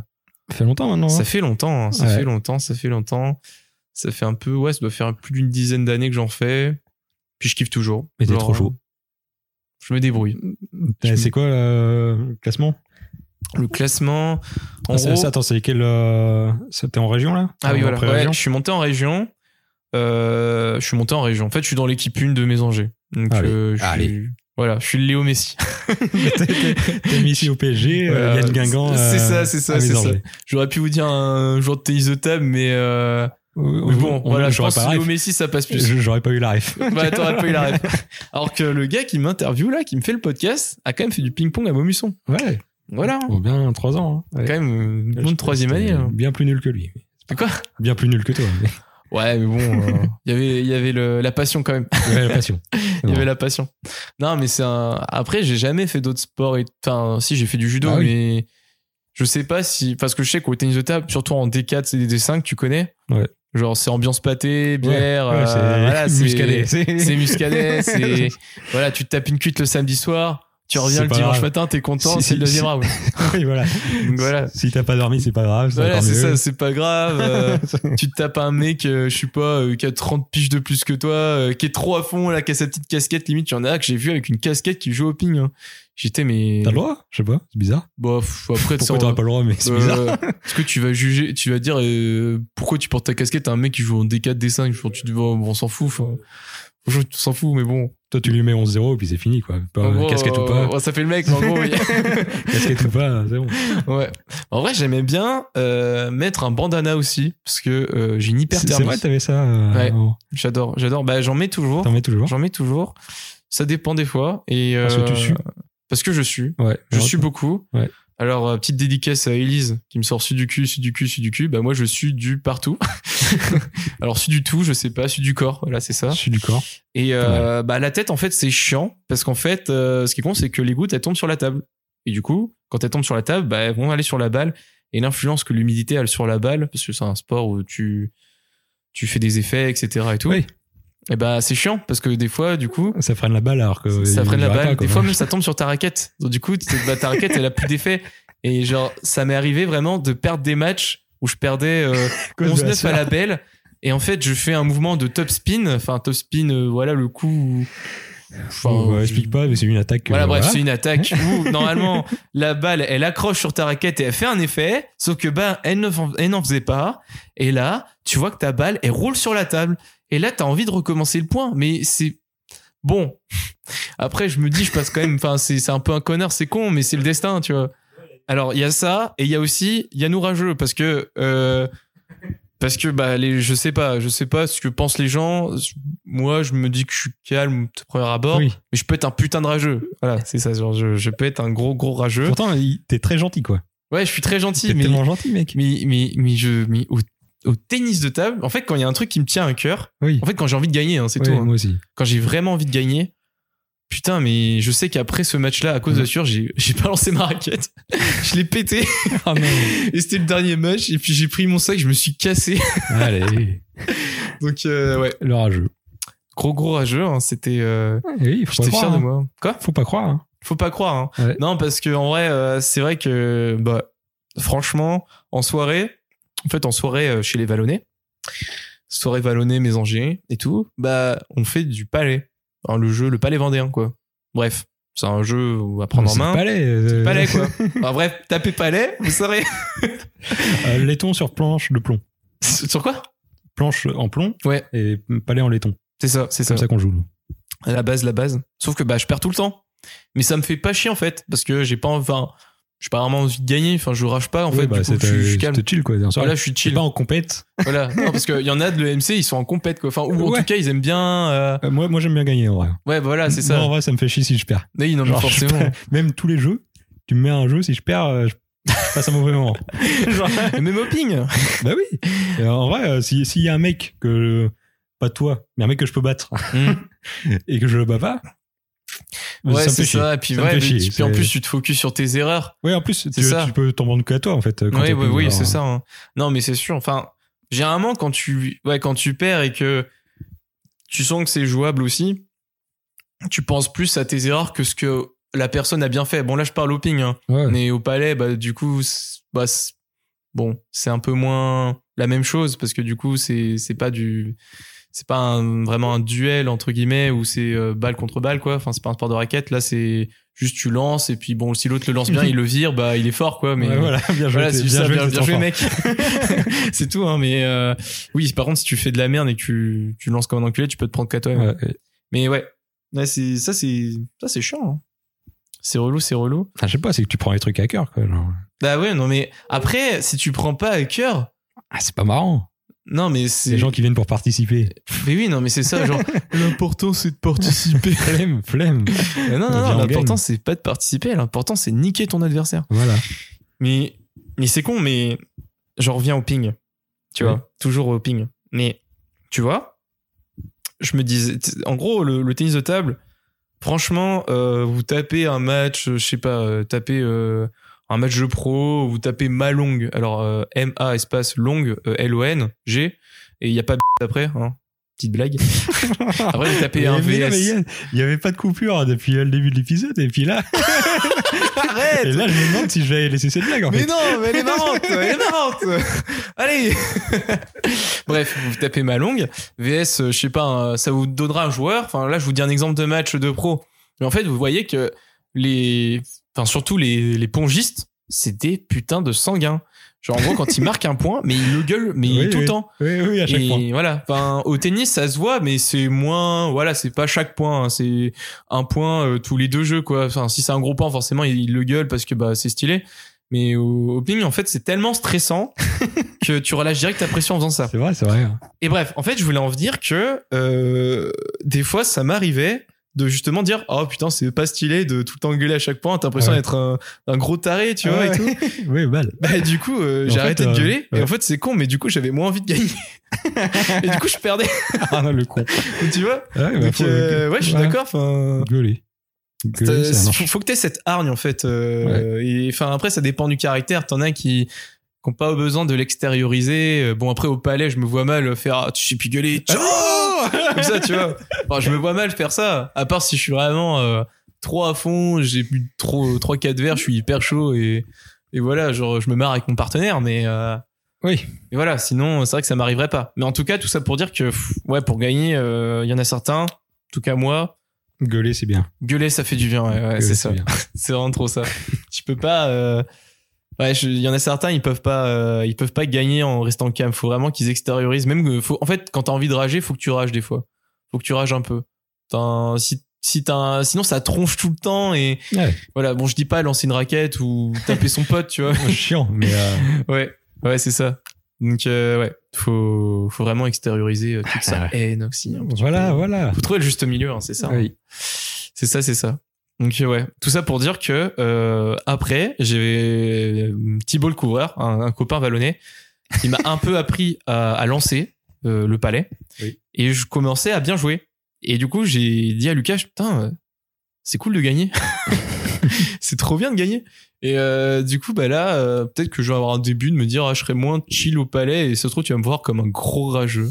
Ça fait longtemps maintenant. Ça hein fait longtemps, hein, ça Ouais. fait longtemps, ça fait longtemps. Ça fait un peu, ouais, ça doit faire plus d'une dizaine d'années que j'en fais. Puis je kiffe toujours. Mais t'es trop chaud. Je me débrouille. Je- C'est quoi le classement? Le classement. En Ah, gros, attends, c'est quel. euh, C'était en région là Ah oui, voilà. Ouais, je suis monté en région. Euh, je suis monté en région. En fait, je suis dans l'équipe 1 de mes Angers. Donc, Allez. euh, je suis-. Voilà, je suis le Léo Messi. T'es- ici au PSG, Voilà. Yann Guingamp. C'est ça, c'est ça, c'est ça. J'aurais pu vous dire un joueur de tennis de table, mais, euh, mais bon, On- voilà, je pense pas que Léo. Messi, ça passe plus. J'aurais pas eu la ref. bah, t'aurais pas eu la ref. Alors que le gars qui m'interviewe là, qui me fait le podcast, a quand même fait du ping-pong à Momusson. Ouais. Voilà. Bon, bien 3 ans. hein. Quand même, euh, une bonne troisième année. hein. Bien plus nul que lui. C'est quoi Bien plus nul que toi. mais- Ouais, mais bon, euh, il y avait, il y avait le, la passion quand même. Il y avait la passion. Il y avait la passion. Non, mais c'est un. Après, j'ai jamais fait d'autres sports. Et... Enfin, si, j'ai fait du judo, Ah oui. mais je sais pas si. Parce que je sais qu'au tennis de table, surtout en D4, c'est des D5, tu connais. Ouais. Genre, c'est ambiance pâté, bière. Ouais, euh, c'est voilà, c'est muscadet. C'est muscadet. C'est. Voilà, tu te tapes une cuite le samedi soir. Tu reviens le dimanche grave. matin, t'es content, Si, c'est le deuxième si. round. oui, voilà. Donc voilà. Si t'as pas dormi, c'est pas grave. Voilà, c'est ça, c'est pas grave. euh, tu te tapes un mec, euh, je sais pas, euh, qui a 30 piges de plus que toi, euh, qui est trop à fond, là, qui a sa petite casquette, limite, il y en a que j'ai vu avec une casquette qui joue au ping. hein. J'étais, mais. T'as le droit? Je sais pas. C'est bizarre. Bof, après, Pourquoi ça, t'aurais pas le droit Mais c'est euh, bizarre. Est-ce que tu vas juger, tu vas dire, euh, pourquoi tu portes ta casquette à un mec qui joue en D4, D5, genre, tu te dis, bon, on s'en fout, enfin. On s'en fout, mais bon. Toi, tu lui mets 11-0 et puis c'est fini, quoi. Pas, gros, casquette ou pas. euh, ça fait le mec, mais en gros, oui. Casquette ou pas, c'est bon. ouais. En vrai, j'aimais bien euh, mettre un bandana aussi, parce que euh, j'ai une hyperthermie. c'est vrai, t'avais ça. euh, Ouais. J'adore, j'adore. Bah, j'en mets toujours. T'en mets toujours J'en mets toujours. Ça dépend des fois. Et Parce que tu sues Parce que je suis. Ouais. Je suis beaucoup. Ouais. Alors, euh, petite dédicace à Elise qui me sort su du cul, su du cul, su du cul. Bah, moi, je suis du partout. Alors, su du tout, je sais pas, su du corps. Voilà, c'est ça. Suis du corps. Et euh, bah, la tête, en fait, c'est chiant. Parce qu'en fait, euh, ce qui con, c'est que les gouttes, elles tombent sur la table. Et du coup, quand elles tombent sur la table, bah, elles vont aller sur la balle. Et l'influence que l'humidité a sur la balle, parce que c'est un sport où tu, tu fais des effets, etc. et tout. Oui. Et bah, c'est chiant. Parce que des fois, du coup, Ça freine la balle alors que. ça freine la balle. pas, des fois même ça tombe sur ta raquette. Donc du coup, bah, ta raquette elle a plus d'effet. Et genre ça m'est arrivé vraiment de perdre des matchs où je perdais euh, Cause de la 11-9 à la belle. Et en fait je fais un mouvement de top spin. Enfin top spin, euh, voilà le coup. où- Enfin, bah, je- explique pas, mais c'est une attaque. Voilà, euh, bref, c'est une attaque où normalement la balle elle accroche sur ta raquette et elle fait un effet, sauf que bah elle ne fon- elle n'en faisait pas. Et là, tu vois que ta balle elle roule sur la table. Et là, t'as envie de recommencer le point, mais c'est bon. Après, je me dis, je passe quand même. Enfin, c'est c'est un peu un connard, c'est con, mais c'est le destin, tu vois. Alors, il y a ça, et il y a aussi Yannou rageux, parce que euh, parce que bah les, je sais pas, je sais pas ce que pensent les gens. Moi, je me dis que je suis calme de premier abord, Oui. mais je peux être un putain de rageux. Voilà, c'est ça. Genre, je, je peux être un gros gros rageux. Pourtant, il- t'es très gentil, quoi. Ouais, je suis très gentil, T'es tellement gentil, mec. mais mais mais je mais au, au tennis de table, en fait, quand il y a un truc qui me tient à cœur, Oui. en fait, quand j'ai envie de gagner, hein, c'est Ouais, tout. hein. Moi aussi. Quand j'ai vraiment envie de gagner, putain, mais je sais qu'après ce match-là, à cause de la sueur, j'ai j'ai pas lancé ma raquette. je l'ai pété. Ah. Et c'était le dernier match. Et puis j'ai pris mon sac, je me suis cassé. Allez, Donc euh, ouais, le rageux. gros gros rageux. hein, c'était. Euh, Oui, faut pas J'étais croire. fier de hein. moi. Quoi? Faut pas croire. hein. Faut pas croire. Hein. Ouais. Non, parce que en vrai, euh, c'est vrai que bah franchement, en soirée, en fait, en soirée euh, chez les Vallonnais, soirée Vallonnais, Mésanger et tout, bah on fait du palais. Le jeu, le palais vendéen quoi. Bref, c'est un jeu à prendre en main. palais. euh, Palais quoi. Enfin, bref, tapez palais, vous saurez. euh, laiton sur planche de plomb. Sur quoi? Planche en plomb Ouais. et palais en laiton. C'est ça, c'est C'est ça. comme ça qu'on joue. À la base, la base. Sauf que bah je perds tout le temps. Mais ça me fait pas chier en fait, parce que j'ai pas, enfin, j'ai pas vraiment envie de gagner. Enfin, je rage pas en Oui, fait. bah, du coup, je, suis- je suis calme. chill, quoi. Bien sûr. Voilà, je suis chill. pas en compète. Voilà. Non, parce qu'il y en a de l'EMC, ils sont en compète, quoi. Enfin, ou en tout cas, ils aiment bien. euh, Euh, moi, moi j'aime bien gagner, en vrai. Ouais, voilà, c'est Moi, en ça. vrai, ça me fait chier si je perds. Oui, non, mais Genre, forcément. perds. Même tous les jeux, tu me mets un jeu, si je perds, euh, je passe un mauvais moment. Genre, Même au ping. bah oui. Et en vrai, si- s'il y a un mec que, pas toi, mais un mec que je peux battre et que je le bats pas, Ouais, c'est ça. Et puis, ouais, mais- puis en plus, tu te focuses sur tes erreurs. Oui, en plus, tu, ça. tu peux t'en vendre qu'à toi, en fait. Quand Oui, oui, oui, c'est ça. hein. Non, mais c'est sûr. Enfin, généralement, quand tu, ouais, quand tu perds et que tu sens que c'est jouable aussi, tu penses plus à tes erreurs que ce que la personne a bien fait. Bon, là, je parle au ping, hein. Ouais. Mais au palais, bah, du coup, bah, bon, c'est un peu moins la même chose parce que du coup, c'est, c'est pas du, c'est pas un- vraiment un duel entre guillemets où c'est euh, balle contre balle quoi. Enfin, c'est pas un sport de raquette. Là, c'est juste tu lances et puis bon, si l'autre le lance bien, il le vire, bah il est fort quoi. Mais Ouais, voilà, bien joué, voilà, c'est bien, bien trop joué, mec. c'est tout, hein. Mais euh, oui, par contre, si tu fais de la merde et que tu, tu lances comme un enculé, tu peux te prendre qu'à toi. Ouais, ouais. Mais ouais, ouais c'est ça, c'est ça, c'est chiant. hein. C'est relou, c'est relou. Ah, je sais pas, c'est que tu prends les trucs à cœur, quoi. genre. Bah ouais, non mais après, si tu prends pas à cœur, Ah, c'est pas marrant. Non mais C'est les gens qui viennent pour participer. Mais oui, non mais c'est ça, genre l'important c'est de participer. Flemme, flemme. Mais non, non, non, on l'important c'est pas de participer, l'important c'est niquer ton adversaire. Voilà. Mais, mais c'est con, mais j'en reviens au ping. Tu Oui. vois, toujours au ping. Mais tu vois, je me disais, en gros, le, le tennis de table, franchement, euh, vous tapez un match, euh, je sais pas, euh, tapez euh, un match de pro, vous tapez Malong, alors euh, M-A espace long, euh, L-O-N, G, et il n'y a pas après, hein, petite blague. Après, vous tapez un Mais mais VS. Il y avait pas de coupure depuis le début de l'épisode, et puis là, Arrête et là, je me demande si je vais laisser cette blague, en Mais fait. non, mais elle est marrante, elle est marrante. Allez. Bref, vous tapez ma longue. VS, je sais pas, un- ça vous donnera un joueur. Enfin là, je vous dis un exemple de match de pro. Mais en fait, vous voyez que les, enfin surtout les, les pongistes, c'est des putains de sanguins. Genre en gros, quand ils marquent un point, mais ils le gueulent, mais Oui, tout le oui. temps. Oui, oui, à chaque Et fois. voilà. Enfin, au tennis, ça se voit, mais c'est moins. Voilà, c'est pas chaque point. hein. C'est un point euh, tous les deux jeux, quoi. Enfin, si c'est un gros point, forcément, il, il le gueule parce que bah c'est stylé. Mais au, au ping, en fait, c'est tellement stressant que tu relâches direct ta pression en faisant ça. C'est vrai, c'est vrai. hein. Et bref, en fait, je voulais en venir que euh, des fois, ça m'arrivait de justement dire oh putain c'est pas stylé de tout le temps gueuler à chaque point t'as l'impression Ouais. d'être un, un gros taré tu vois Ouais. et tout Oui, mal. bah du coup euh, j'ai arrêté de euh, gueuler et ouais. en fait c'est con mais du coup j'avais moins envie de gagner et du coup je perdais Ah, le con. tu vois Ouais, bah, Donc, euh, ouais, je suis d'accord. Enfin, Gueuler. Gueuler, faut, faut que t'aies cette hargne en fait. euh, Et enfin après, ça dépend du caractère. T'en as qui qui ont pas besoin de l'extérioriser. Euh, Bon après au palais, je me vois mal faire ah, tu sais plus gueuler. Ciao Comme ça, tu vois. Enfin, je me vois mal faire ça. À part si je suis vraiment euh, trop à fond, j'ai bu trop trois quatre verres, je suis hyper chaud et et voilà, genre je me marre avec mon partenaire, mais euh, Oui. et voilà, sinon, c'est vrai que ça m'arriverait pas. Mais en tout cas, tout ça pour dire que, pff, ouais, pour gagner, euh, il y en a certains, en tout cas moi, Gueuler, c'est bien. gueuler, ça fait du bien, ouais, ouais, c'est ça. C'est vraiment trop ça. tu peux pas, euh, ouais, il y en a certains, ils peuvent pas, euh, ils peuvent pas gagner en restant calme. Faut vraiment qu'ils extériorisent. Même, que- faut, en fait, quand t'as envie de rager, faut que tu rages des fois. Faut que tu rages un peu. T'as- si, si un- sinon ça tronche tout le temps et Ouais. voilà. Bon, je dis pas lancer une raquette ou taper son pote, tu vois. Chiant, mais euh, Ouais, ouais, c'est ça. Donc euh, ouais, faut faut vraiment extérioriser euh, toute sa Ah, Ouais. haine aussi. un petit voilà, voilà. Faut trouver le juste milieu, hein, c'est ça. hein. Oui. C'est ça, c'est ça. Donc euh, ouais, tout ça pour dire que euh, après, j'ai euh, Thibault le couvreur, un, un copain vallonné, qui m'a un peu appris à, à lancer euh, le palais. Oui. Et je commençais à bien jouer. Et du coup, j'ai dit à Lucas, putain, c'est cool de gagner. c'est trop bien de gagner. Et euh, du coup, bah là, peut-être que je vais avoir un début de me dire, ah, je serai moins chill au palais et ça se trouve, tu vas me voir comme un gros rageux.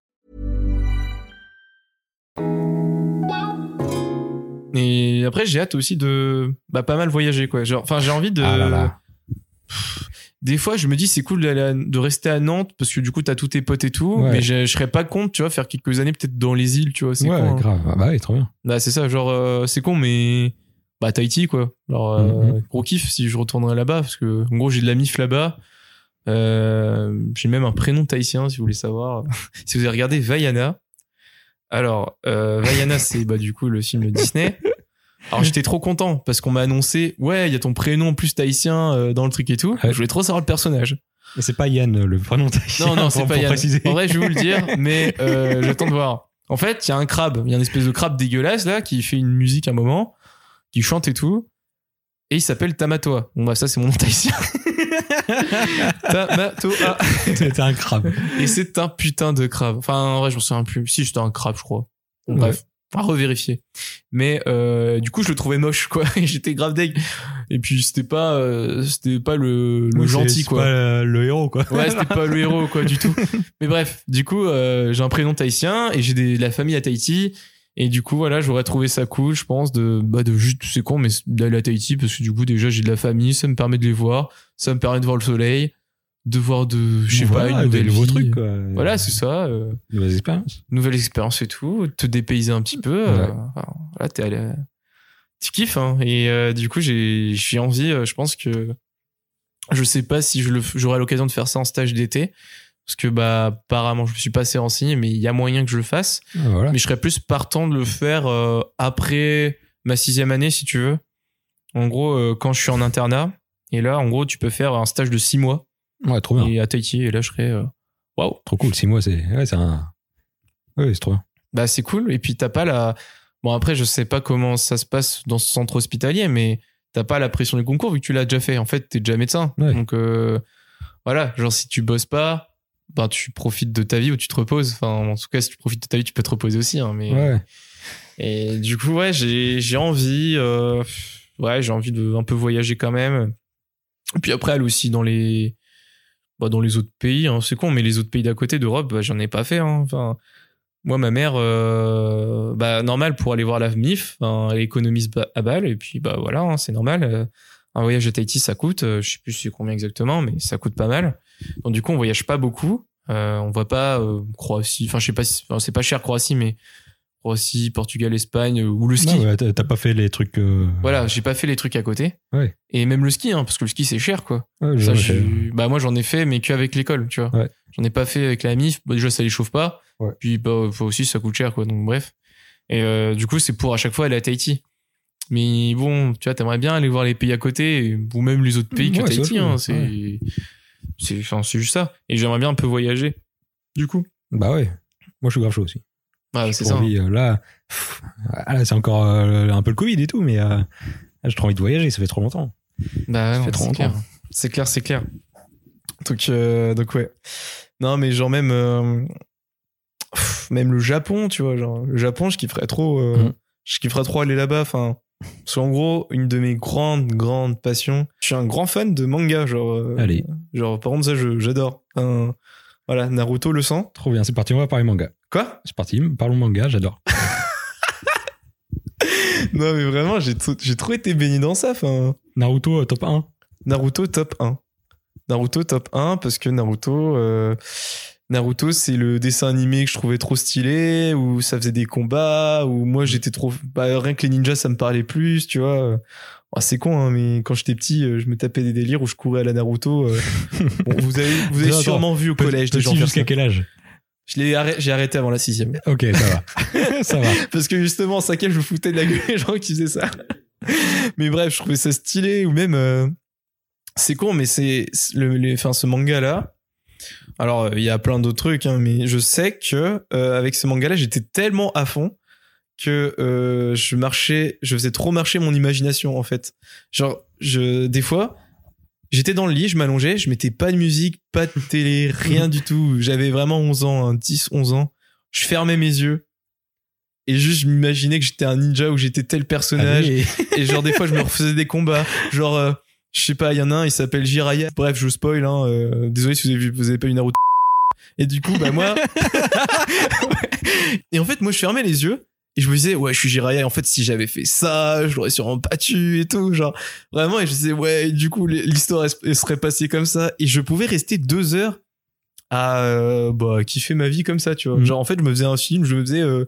Et après, j'ai hâte aussi de bah, pas mal voyager, quoi. Genre, Enfin, j'ai envie de. Ah là là. Des fois, je me dis, c'est cool à- de rester à Nantes parce que du coup, t'as tous tes potes et tout. Ouais. Mais je, je serais pas contre, tu vois, faire quelques années peut-être dans les îles, tu vois. C'est Ouais, con. hein. grave. Ah bah oui, trop bien. Bah, c'est ça, genre, euh, c'est con, mais. Bah, Tahiti, quoi. Genre, euh, Mhm. gros kiff si je retournerais là-bas parce que, en gros, j'ai de la mif là-bas. Euh, j'ai même un prénom tahitien, si vous voulez savoir. si vous avez regardé Vaiana. Alors, euh, Vaiana, c'est bah, du coup le film Disney. Alors j'étais trop content parce qu'on m'a annoncé, ouais, il y a ton prénom plus tahitien euh, dans le truc et tout. Ouais. Je voulais trop savoir le personnage. Mais c'est pas Yann, le prénom tahitien, Non, non, c'est pas Yann. préciser. En vrai, je vais vous le dire, mais euh, j'attends de voir. En fait, il y a un crabe, il y a une espèce de crabe dégueulasse là qui fait une musique à un moment, qui chante et tout, et il s'appelle Tamatoa. Bon bah ça c'est mon nom tahitien. Tamatoa. C'était un crabe. Et c'est un putain de crabe. Enfin, en vrai, je m'en souviens plus. Si, c'était un crabe, je crois. Bon, Ouais. Bref, à revérifier. Mais euh, du coup, je le trouvais moche, quoi. Et J'étais grave deg. Et puis, c'était pas, euh, c'était pas le, le Oui, gentil, quoi. pas le, le héros, quoi. Ouais, c'était pas le héros, quoi, du tout. Mais bref, du coup, euh, j'ai un prénom tahitien et j'ai des- de la famille à Tahiti. Et du coup, voilà, j'aurais trouvé ça cool, je pense, de, bah, de juste, c'est con, mais d'aller à Tahiti parce que du coup, déjà, j'ai de la famille, ça me permet de les voir, ça me permet de voir le soleil, de voir de, je sais Voilà, pas, une nouvelle vie. trucs, quoi. Voilà, c'est ça. euh, Nouvelles expériences. nouvelle expérience et tout, te dépayser un petit peu. euh, enfin, voilà, t'es allé, tu kiffes. Hein, et euh, du coup, j'ai j'ai envie. je pense que je sais pas si je le j'aurai l'occasion de faire ça en stage d'été. Parce que bah apparemment je me suis pas assez renseigné, mais il y a moyen que je le fasse. Ah, voilà. Mais je serais plus partant de le faire euh, après ma sixième année, si tu veux. En gros, euh, quand je suis en internat, et là, en gros, tu peux faire un stage de six mois Ouais, trop bien. et à Tahiti, et là, je serais euh, waouh. Trop cool. Six mois, c'est, ouais, c'est un, ouais, c'est trop bien. Bah c'est cool. Et puis t'as pas la. Bon après je sais pas comment ça se passe dans ce centre hospitalier, mais t'as pas la pression du concours vu que tu l'as déjà fait. En fait t'es déjà médecin. Ouais. Donc euh, voilà, genre si tu bosses pas, ben tu profites de ta vie ou tu te reposes. Enfin en tout cas si tu profites de ta vie tu peux te reposer aussi. Hein, mais Ouais. et du coup ouais j'ai envie. euh, Ouais j'ai envie de un peu voyager quand même. Et puis après aller aussi dans les bah, dans les autres pays. Hein, c'est con mais les autres pays d'à côté d'Europe bah, j'en ai pas fait. Hein, enfin moi, ma mère, euh, bah, normal pour aller voir la MIF, hein, elle économise à balle, et puis, bah, voilà, c'est normal. euh, un voyage à Tahiti, ça coûte, euh, je sais plus c'est combien exactement, mais ça coûte pas mal. Donc, du coup, on voyage pas beaucoup. Euh, on va pas euh, Croatie, enfin, je sais pas si, enfin, c'est pas cher Croatie, mais Croatie, Portugal, Espagne, euh, ou le ski. Ouais, t'as pas fait les trucs. euh, Voilà, j'ai pas fait les trucs à côté. Ouais. Et même le ski, hein, parce que le ski, c'est cher, quoi. ouais, Ça, je-. Bah moi j'en ai fait mais qu'avec l'école, tu vois. J'en ai pas fait avec la MIF. Bah, déjà ça les chauffe pas. Puis bah faut aussi ça coûte cher quoi. Donc bref. Et du coup c'est pour à chaque fois aller à Tahiti. Mais bon, tu vois, t'aimerais bien aller voir les pays à côté ou même les autres pays que Tahiti. Hein, c'est c'est enfin juste ça. Et j'aimerais bien un peu voyager. Du coup. Bah ouais. Moi, je suis grave chaud aussi. Ah, c'est ça. envie, euh, là, pff, là, c'est encore euh, un peu le Covid et tout, mais euh, j'ai trop envie de voyager. Ça fait trop longtemps. Bah trop c'est clair. C'est clair, c'est clair. Donc, euh, donc ouais. Non, mais genre même, euh, pff, même le Japon, tu vois, genre le Japon, je kifferais trop, euh, Mhm. je kifferais trop aller là-bas. Enfin, parce qu'en gros, une de mes grandes, grandes passions, je suis un grand fan de manga, genre, euh, Allez. genre par contre ça, j'adore. Voilà, Naruto le sang. Trop bien. C'est parti. On va parler manga. Quoi? C'est parti. Parlons manga. J'adore. Non, mais vraiment, j'ai trop- été baigné dans ça. Naruto euh, top 1. Naruto top 1. Naruto top 1 parce que Naruto euh, Naruto c'est le dessin animé que je trouvais trop stylé où ça faisait des combats où moi j'étais trop bah, rien que les ninjas ça me parlait plus tu vois Ah, c'est con hein, mais quand j'étais petit euh, je me tapais des délires où je courais à la Naruto euh. Bon, vous avez vous avez sûrement vu au collège des gens jusqu'à quel âge je l'ai arrêté, j'ai arrêté avant la sixième Ok, ça va. ça va. parce que justement ça je me foutais de la gueule des gens qui faisaient ça mais bref je trouvais ça stylé ou même euh, c'est con mais c'est le les, enfin ce manga là alors il y a plein d'autres trucs hein, mais je sais que euh, avec ce manga là j'étais tellement à fond que euh, je marchais je faisais trop marcher mon imagination en fait. Genre je des fois j'étais dans le lit je m'allongeais je mettais pas de musique pas de télé rien du tout. J'avais vraiment 11 ans hein, 10 11 ans. Je fermais mes yeux et juste je m'imaginais que j'étais un ninja ou j'étais tel personnage. Allez. et genre des fois je me refaisais des combats. Genre euh, je sais pas il y en a un il s'appelle Jiraiya bref je vous spoil hein, euh, désolé si vous avez vous avez pas eu Naruto. Et du coup bah moi et en fait moi je fermais les yeux et je me disais ouais je suis Jiraiya et en fait si j'avais fait ça je l'aurais sûrement battu et tout genre vraiment. Et je disais ouais du coup l'histoire serait passée comme ça. Et je pouvais rester deux heures à euh, bah kiffer ma vie comme ça tu vois. Mhm. genre en fait je me faisais un film je me faisais euh,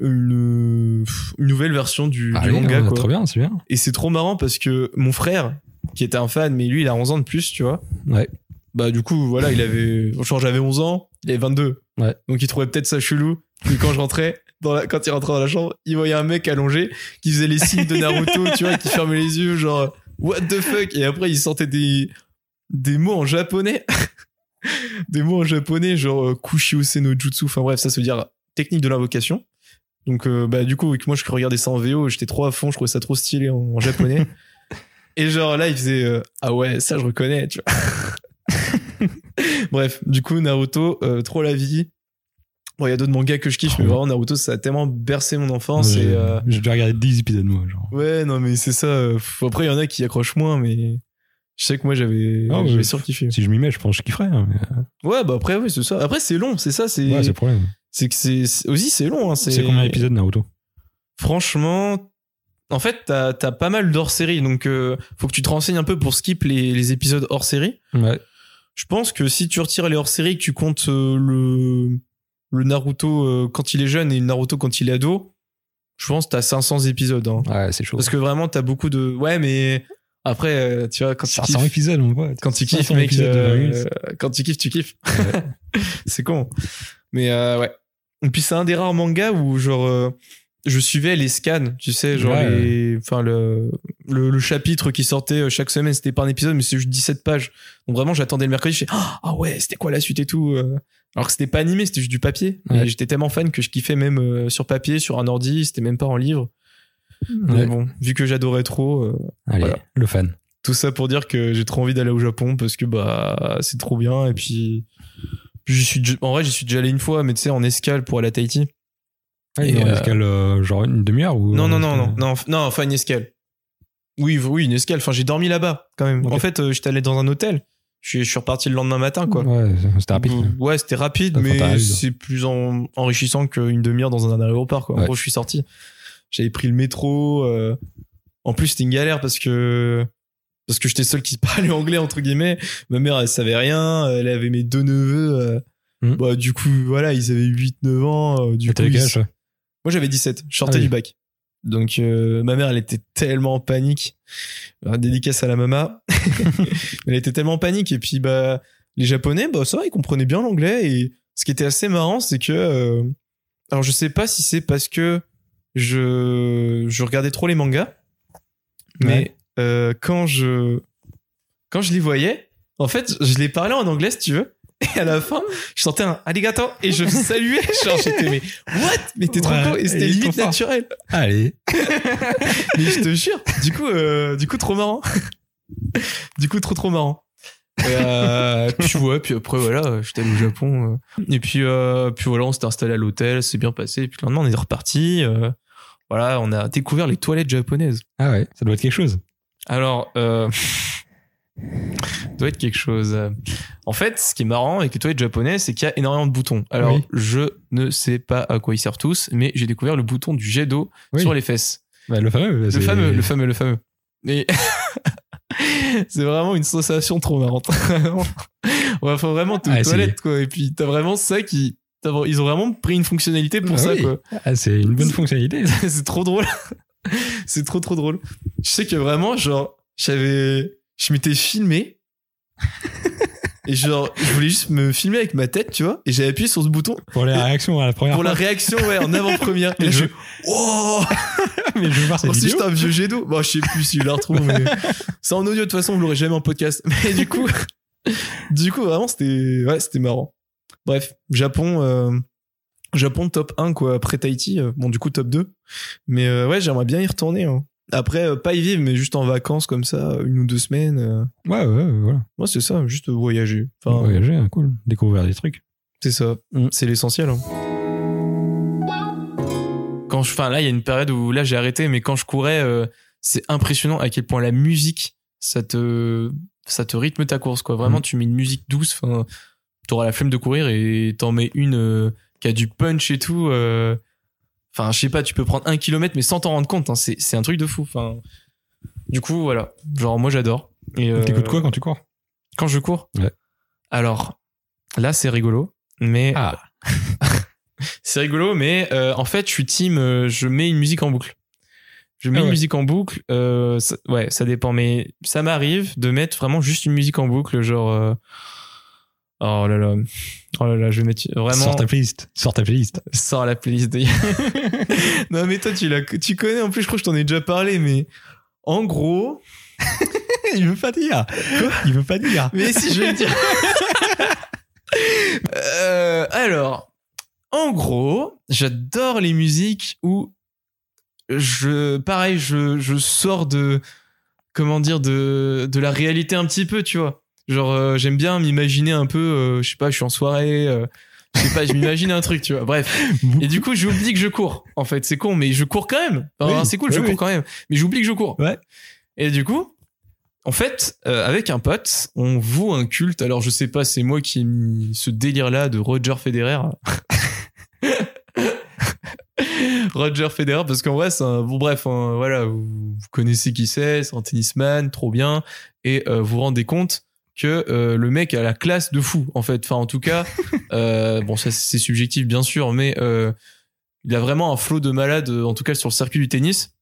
une, une nouvelle version du, du Allez, manga hein, quoi. Trop bien, c'est bien. Et c'est trop marrant parce que mon frère, qui était un fan, mais lui, il a 11 ans de plus, tu vois. Ouais. bah du coup voilà il avait genre j'avais 11 ans il avait 22 Ouais. donc il trouvait peut-être ça chelou puis quand je rentrais dans la, quand il rentrait dans la chambre il voyait un mec allongé qui faisait les signes de Naruto tu vois qui fermait les yeux genre what the fuck? Et après il sortait des des mots en japonais des mots en japonais genre euh, Kushiose no Jutsu enfin bref ça se veut dire technique de l'invocation donc euh, bah du coup moi je regardais ça en VO j'étais trop à fond je trouvais ça trop stylé en, en japonais et genre là il faisait euh, ah ouais ça je reconnais tu vois Bref, du coup, Naruto, euh, trop la vie. Bon, il y a d'autres mangas que je kiffe, mais vraiment, Naruto, ça a tellement bercé mon enfance. J'ai et, euh, j'ai déjà regardé 10 épisodes, moi. Genre. Ouais, non, mais c'est ça. Après, il y en a qui accrochent moins, mais je sais que moi, j'avais Ah, ouais. surkiffé. Si je m'y mets, je pense que je kifferais. hein, mais, Ouais, bah après, oui, c'est ça. Après, c'est long, c'est ça. C'est Ouais, c'est le problème. C'est que c'est aussi, c'est long. Hein, C'est combien d'épisodes Naruto? Franchement, en fait, t'as as pas mal d'hors série, donc euh, faut que tu te renseignes un peu pour skip les, les épisodes hors série. Ouais. Je pense que si tu retires les hors série, que tu comptes euh, le le Naruto euh, quand il est jeune et le Naruto quand il est ado, je pense que t'as 500 épisodes. hein. Ouais, c'est chaud. Parce que vraiment, t'as beaucoup de. Ouais, mais après, euh, tu vois, quand tu 500 kiffes, épisodes, mon pote. quand tu kiffes, 500 mec, épisodes de 20 euh, minutes. quand tu kiffes, tu kiffes. c'est con. Mais euh, ouais. Et puis c'est un des rares mangas où genre euh, je suivais les scans, tu sais, genre Ouais. les, enfin le, le le chapitre qui sortait euh, chaque semaine, c'était pas un épisode, mais c'est juste 17 pages. Donc vraiment, j'attendais le mercredi, je fais ah ouais, c'était quoi la suite et tout. Alors que c'était pas animé, c'était juste du papier. Ouais. J'étais tellement fan que je kiffais même sur papier, sur un ordi, c'était même pas en livre. Mais Ouais. bon, vu que j'adorais trop, euh, Allez, voilà. le fan. tout ça pour dire que j'ai trop envie d'aller au Japon parce que bah c'est trop bien et puis suis en vrai j'y suis déjà allé une fois mais tu sais en escale pour aller à Tahiti. Et, dans euh, escale, euh, genre une demi-heure ou Non non non non non enfin une escale. Oui oui une escale. Enfin j'ai dormi là-bas quand même. En fait euh, j'étais allé dans un hôtel. Je suis, je suis reparti le lendemain matin quoi. Ouais, c'était rapide. Ouais c'était rapide mais c'est plus en- enrichissant qu'une demi-heure dans un aéroport quoi. En Ouais. gros je suis sorti. J'avais pris le métro. euh, En plus c'était une galère parce que parce que j'étais seul qui parlait anglais entre guillemets. Ma mère elle savait rien, elle avait mes deux neveux. Bah du coup voilà ils avaient 8-9 ans. euh, Du coup, ils- Moi j'avais 17, je sortais Ah oui. du bac. Donc euh, ma mère elle était tellement en panique. Euh, dédicace à la mama. elle était tellement en panique et puis bah les japonais bah ça va, ils comprenaient bien l'anglais et ce qui était assez marrant c'est que euh, alors je sais pas si c'est parce que je je regardais trop les mangas mais. Euh, quand je quand je les voyais en fait je les parlais en anglais si tu veux. Et à la fin je sortais un arigato et je saluais. Genre j'étais mais what? Mais t'es trop Ouais, con et c'était limite naturel. Allez. mais je te jure du coup euh, du coup trop marrant. Du coup trop trop marrant. Et euh, puis ouais puis après voilà j'étais allé au Japon euh. et puis euh, puis voilà on s'était installé à l'hôtel c'est bien passé. Et puis le lendemain on est reparti euh, voilà on a découvert les toilettes japonaises. Ah ouais, ça doit être quelque chose. Alors euh, doit être quelque chose en fait ce qui est marrant avec les toilettes japonaises c'est qu'il y a énormément de boutons alors Oui. je ne sais pas à quoi ils servent tous mais j'ai découvert le bouton du jet d'eau Oui. sur les fesses Bah, le fameux. le fameux, le fameux, le fameux. Mais c'est vraiment une sensation trop marrante. ouais, faut vraiment te Ah, toilette quoi. Et puis t'as vraiment ça qui, ils ont vraiment pris une fonctionnalité pour Ah ça oui. quoi. Ah, c'est une bonne fonctionnalité. c'est trop drôle. c'est trop trop drôle. Je sais que vraiment genre j'avais, je m'étais filmé. Et genre, je voulais juste me filmer avec ma tête, tu vois, et j'ai appuyé sur ce bouton Pour les Et- réactions à la première pour la réaction, ouais, en avant-première. Et là, je oh! Mais je veux voir cette c'est vidéo. un vieux jet d'eau. Bon, je sais plus si je la retrouve, mais c'est en audio de toute façon, vous l'aurez jamais en podcast. Mais du coup, du coup, vraiment, c'était, ouais, c'était marrant. Bref, Japon, euh, Japon top 1, quoi, après Tahiti. euh, Bon, du coup, top 2. Mais euh, ouais, j'aimerais bien y retourner. hein. Après, euh, pas y vivre, mais juste en vacances comme ça, une ou deux semaines. euh. Ouais, ouais, ouais, voilà. Moi, c'est ça, juste voyager. Enfin, Voyager, hein, cool. Découvrir des trucs. c'est ça. Mm. C'est l'essentiel. hein. Quand je, enfin là, il y a une période où là j'ai arrêté, mais quand je courais, euh, c'est impressionnant à quel point la musique, ça te, ça te rythme ta course, quoi. Vraiment, Mm. tu mets une musique douce, enfin, t'auras la flemme de courir et t'en mets une euh, qui a du punch et tout. euh, Enfin, je sais pas, tu peux prendre un kilomètre, mais sans t'en rendre compte. hein, c'est, c'est un truc de fou. Enfin, du coup, voilà. Genre, moi, j'adore. Et euh, T'écoutes quoi quand tu cours? quand je cours? Ouais. Alors, là, c'est rigolo, mais Ah, c'est rigolo, mais euh, en fait, je suis team. euh, je mets une musique en boucle. Je mets Ah une musique en boucle. euh, ça- ouais, ça dépend, mais ça m'arrive de mettre vraiment juste une musique en boucle, genre. Oh là là. Oh là là, je vais mettre vraiment. Sors ta playlist. Sors ta playlist. Sors la playlist de... non, mais toi, tu, l'as, tu connais, en plus, je crois que je t'en ai déjà parlé, mais en gros. Il veut pas dire. Il veut pas dire. Mais si, je vais le dire. Euh, alors, en gros, j'adore les musiques où je, pareil, je, je sors de, comment dire, de, de la réalité un petit peu, tu vois. Genre, euh, j'aime bien m'imaginer un peu, euh, je sais pas, je suis en soirée, euh, je sais pas, je m'imagine un truc, tu vois. Bref. Et du coup, j'oublie que je cours. En fait, c'est con, mais je cours quand même. Enfin, Oui, c'est cool, je cours oui. quand même. Mais j'oublie que je cours. Ouais. Et du coup, en fait, avec un pote, on voue un culte. Alors, je sais pas, c'est moi qui ai mis ce délire-là de Roger Federer. Roger Federer, parce qu'en vrai, c'est un, bon, bref, hein, voilà, vous, vous connaissez qui c'est, c'est un tennisman, trop bien, et euh, vous vous rendez compte que euh, le mec a la classe de fou, en fait. Enfin, en tout cas, euh, bon, ça c'est subjectif, bien sûr, mais euh, il a vraiment un flot de malade, en tout cas sur le circuit du tennis.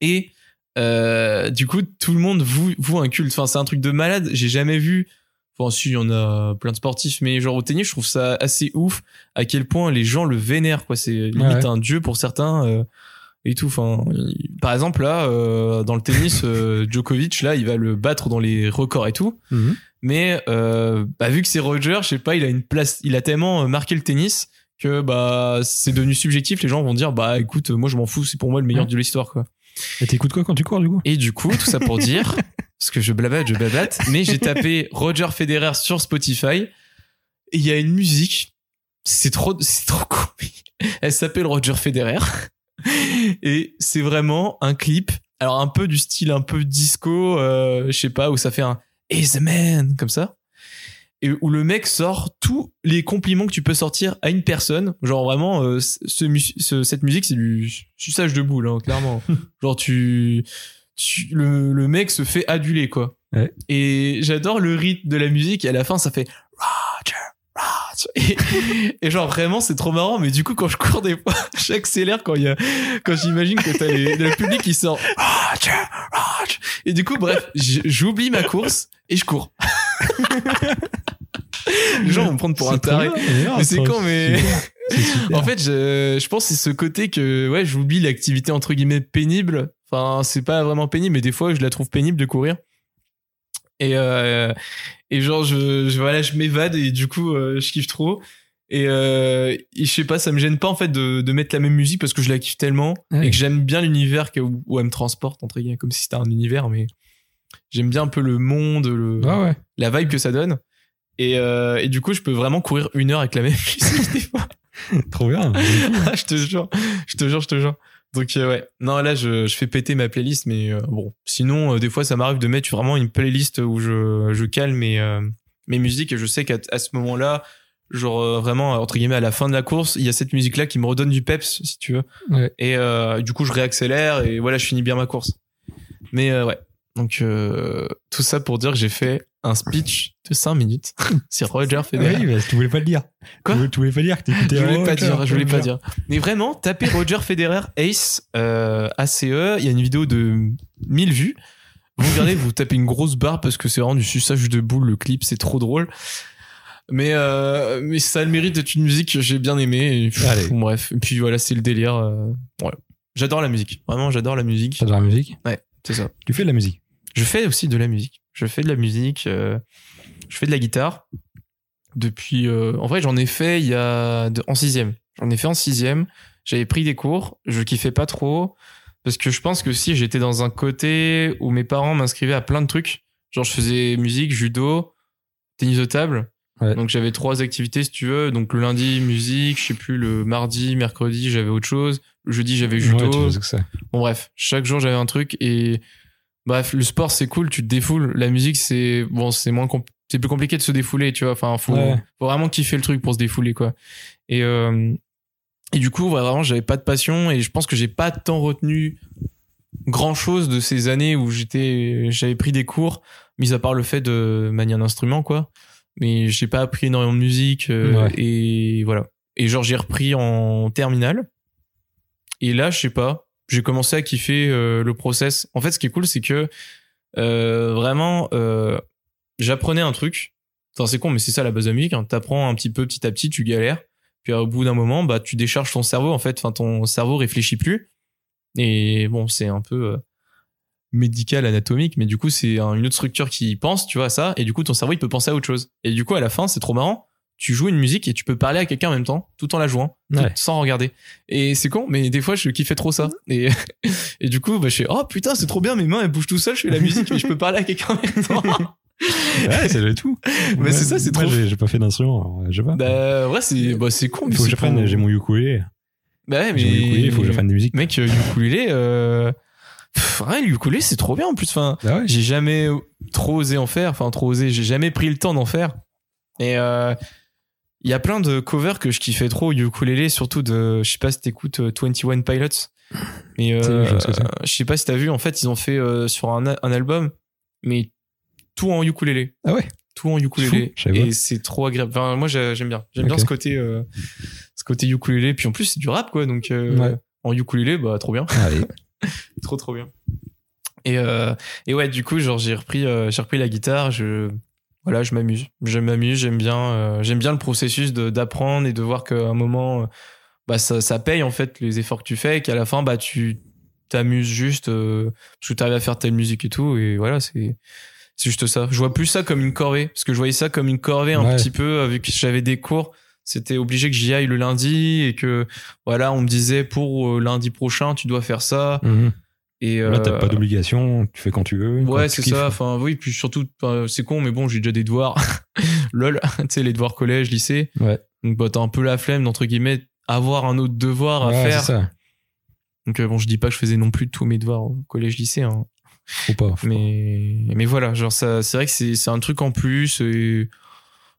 Et euh, du coup, tout le monde voue, voue un culte. Enfin, c'est un truc de malade. J'ai jamais vu. Enfin, si, il y en a plein de sportifs, mais genre au tennis, je trouve ça assez ouf à quel point les gens le vénèrent. Quoi, c'est limite Ouais. un dieu pour certains euh, et tout. Enfin, il- par exemple là, euh, dans le tennis, euh, Djokovic là, il va le battre dans les records et tout. Mhm. Mais euh, bah, vu que c'est Roger, je sais pas, il a une place, il a tellement marqué le tennis que bah c'est devenu subjectif. Les gens vont dire bah écoute, moi je m'en fous, c'est pour moi le meilleur Ouais. de l'histoire quoi. Et t'écoutes quoi quand tu cours, du coup? Et du coup, tout ça pour dire, parce que je blabate, je blabate, mais j'ai tapé Roger Federer sur Spotify et il y a une musique. C'est trop, c'est trop cool. Elle s'appelle Roger Federer et c'est vraiment un clip. Alors un peu du style un peu disco, euh, je sais pas, où ça fait un Is a man comme ça. Et où le mec sort tous les compliments que tu peux sortir à une personne. Genre vraiment, euh, ce, mu- ce- cette musique, c'est du suçage de boule, hein, clairement. Genre tu, tu le, le mec se fait aduler quoi. Ouais. Et j'adore le rythme de la musique. Et à la fin, ça fait Roger. Et, et genre vraiment, c'est trop marrant. Mais du coup, quand je cours des fois, j'accélère quand il y a, quand j'imagine que t'as les, le public qui sort. Et du coup, bref, j'oublie ma course et je cours. les gens vont me prendre pour un taré. Mais c'est con, mais-. En fait, je, je pense c'est ce côté que ouais, j'oublie l'activité entre guillemets pénible. Enfin, c'est pas vraiment pénible, mais des fois, je la trouve pénible de courir. Et euh, et genre, je, je voilà, je m'évade et du coup, euh, je kiffe trop. Et, euh, et je sais pas, ça me gêne pas en fait de, de mettre la même musique parce que je la kiffe tellement Ouais. et que j'aime bien l'univers que, où, où elle me transporte entre guillemets, comme si c'était un univers, mais j'aime bien un peu le monde, le, ouais. la vibe que ça donne. Et, euh, et du coup, je peux vraiment courir une heure avec la même musique des fois. Trop bien. Ah, je te jure, je te jure, je te jure. Donc euh, ouais, non là je, je fais péter ma playlist, mais euh, bon, sinon euh, des fois ça m'arrive de mettre vraiment une playlist où je, je cale mes, euh, mes musiques et je sais qu'à à ce moment-là, genre euh, vraiment entre guillemets à la fin de la course, il y a cette musique là qui me redonne du peps si tu veux. Ouais. Et euh, du coup je réaccélère et voilà je finis bien ma course. Mais euh, ouais, donc euh, tout ça pour dire que j'ai fait un speech de 5 minutes sur Roger Federer. Oui, mais tu voulais pas le dire. Quoi tu voulais, tu voulais pas dire que t'écoutais Je voulais Roger, pas dire, je voulais pas dire. Mais vraiment, tapez Roger Federer Ace euh, ACE, il y a une vidéo de 1000 vues. Vous regardez, vous tapez une grosse barre parce que c'est vraiment du suçage de boule le clip, c'est trop drôle. Mais euh, mais ça a le mérite d'être une musique que j'ai bien aimée. Et, pff, bref, et puis voilà, c'est le délire. euh, ouais. J'adore la musique. Vraiment, j'adore la musique. T'adores la musique? Ouais, c'est ça. Tu fais de la musique? Je fais aussi de la musique. Je fais de la musique. euh, je fais de la guitare. Depuis. euh, en vrai, j'en ai fait il y a de- en sixième. J'en ai fait en sixième. J'avais pris des cours. Je kiffais pas trop parce que je pense que si j'étais dans un côté où mes parents m'inscrivaient à plein de trucs, genre je faisais musique, judo, tennis de table. Ouais. Donc j'avais trois activités si tu veux. Donc le lundi musique, je sais plus le mardi, mercredi j'avais autre chose. Le jeudi j'avais judo. Ouais. Bon bref, chaque jour j'avais un truc et bref, le sport c'est cool, tu te défoules. La musique c'est bon, c'est moins c'est plus compliqué de se défouler, tu vois. Enfin, faut, Ouais. faut vraiment kiffer le truc pour se défouler quoi. Et euh, et du coup, vraiment, j'avais pas de passion et je pense que j'ai pas tant retenu grand chose de ces années où j'étais j'avais pris des cours, mis à part le fait de manier un instrument quoi. Mais j'ai pas appris énormément de musique euh, Ouais. et voilà. Et genre j'ai repris en terminale. Et là, je sais pas, j'ai commencé à kiffer euh, le process. En fait, ce qui est cool, c'est que euh, vraiment, euh, j'apprenais un truc. Enfin, c'est con, mais c'est ça la base de la. Hein. T'apprends un petit peu, petit à petit, tu galères. Puis au bout d'un moment, bah, tu décharges ton cerveau, en fait. Enfin, ton cerveau réfléchit plus. Et bon, c'est un peu euh, médical, anatomique, mais du coup, c'est un- une autre structure qui pense, tu vois, à ça. Et du coup, ton cerveau, il peut penser à autre chose. Et du coup, à la fin, c'est trop marrant. Tu joues une musique et tu peux parler à quelqu'un en même temps, tout en la jouant, tout- Ouais. sans regarder. Et c'est con, mais des fois, je kiffais trop ça. Et, et du coup, bah, je fais, oh putain, c'est trop bien, mes mains, elles bougent tout seul, je fais la musique, mais je peux parler à quelqu'un en même temps. Ouais, c'est le tout. Mais c'est ça, c'est trop j'ai j'ai pas fait d'instrument, je sais pas. Bah, ouais, c'est, bah, c'est con. il mais faut que j'apprenne, j'ai mon ukulélé. Bah ouais, mais. J'ai mon ukulélé, il faut que j'apprenne des musiques. Mec, euh, ukulélé, euh... pff, ouais, le ukulélé, c'est trop bien en plus. Enfin, Ah ouais j'ai jamais trop osé en faire. Enfin, trop osé. J'ai jamais pris le temps d'en faire. Et euh, il y a plein de covers que je kiffais trop au ukulélé, surtout de. Je sais pas si t'écoutes euh, 21 Pilots. Mais euh, je sais pas si t'as vu. En fait, ils ont fait euh, sur un, un album, mais tout en ukulélé. Ah ouais? Tout en ukulélé. Fou, Et c'est trop agréable. Enfin, moi, j'ai- j'aime bien. J'aime bien ce côté, euh, ce côté ukulélé. Puis en plus, c'est du rap, quoi. Donc, euh, Ouais. en ukulélé, bah, trop bien. Allez. trop, trop bien. Et, euh, et ouais, du coup, genre, j'ai repris, euh, j'ai repris la guitare. Je, voilà, je m'amuse. Je m'amuse. J'aime bien, euh, j'aime bien le processus d'apprendre et de voir qu'à un moment, euh, bah, ça, ça paye, en fait, les efforts que tu fais et qu'à la fin, bah, tu t'amuses juste, euh, parce que tu arrives à faire telle musique et tout. Et voilà, c'est, c'est juste ça. Je vois plus ça comme une corvée, parce que je voyais ça comme une corvée un Ouais. petit peu, vu que j'avais des cours. C'était obligé que j'y aille le lundi et que, voilà, on me disait pour euh, lundi prochain, tu dois faire ça. Mhm. Et, Là, t'as euh, pas d'obligation, tu fais quand tu veux. Ouais, c'est ça. Enfin, oui, puis surtout, c'est con, mais bon, j'ai déjà des devoirs. Lol, tu sais, les devoirs collège, lycée. Ouais. Donc, bah, t'as un peu la flemme d'entre guillemets avoir un autre devoir à Ouais, faire. ça. Donc, euh, bon, je dis pas que je faisais non plus tous mes devoirs au collège, lycée. Hein. Faut pas. faut Mais, mais voilà, genre, ça, c'est vrai que c'est, c'est un truc en plus. Et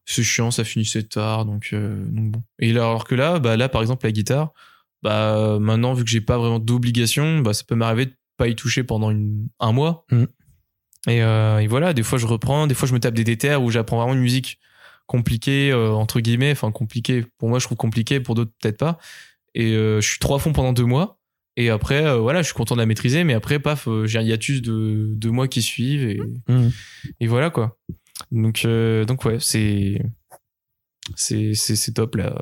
c'est chiant, ça finissait tard. Donc, euh, donc bon. Et là, alors que là, bah, là, par exemple, la guitare, bah, maintenant, vu que j'ai pas vraiment d'obligation, bah, ça peut m'arriver de pas y toucher pendant une, un mois. Et, euh, et voilà, des fois, je reprends, des fois, je me tape des déterres où j'apprends vraiment une musique compliquée, euh, entre guillemets. Enfin, compliquée. Pour moi, je trouve compliquée, pour d'autres, peut-être pas. Et euh, je suis trop à fond pendant deux mois. Et après, voilà, je suis content de la maîtriser, mais après, paf, j'ai un hiatus de deux mois qui suivent et, pas. Mhm. et voilà quoi. Donc, donc ouais, c'est c'est c'est c'est top là.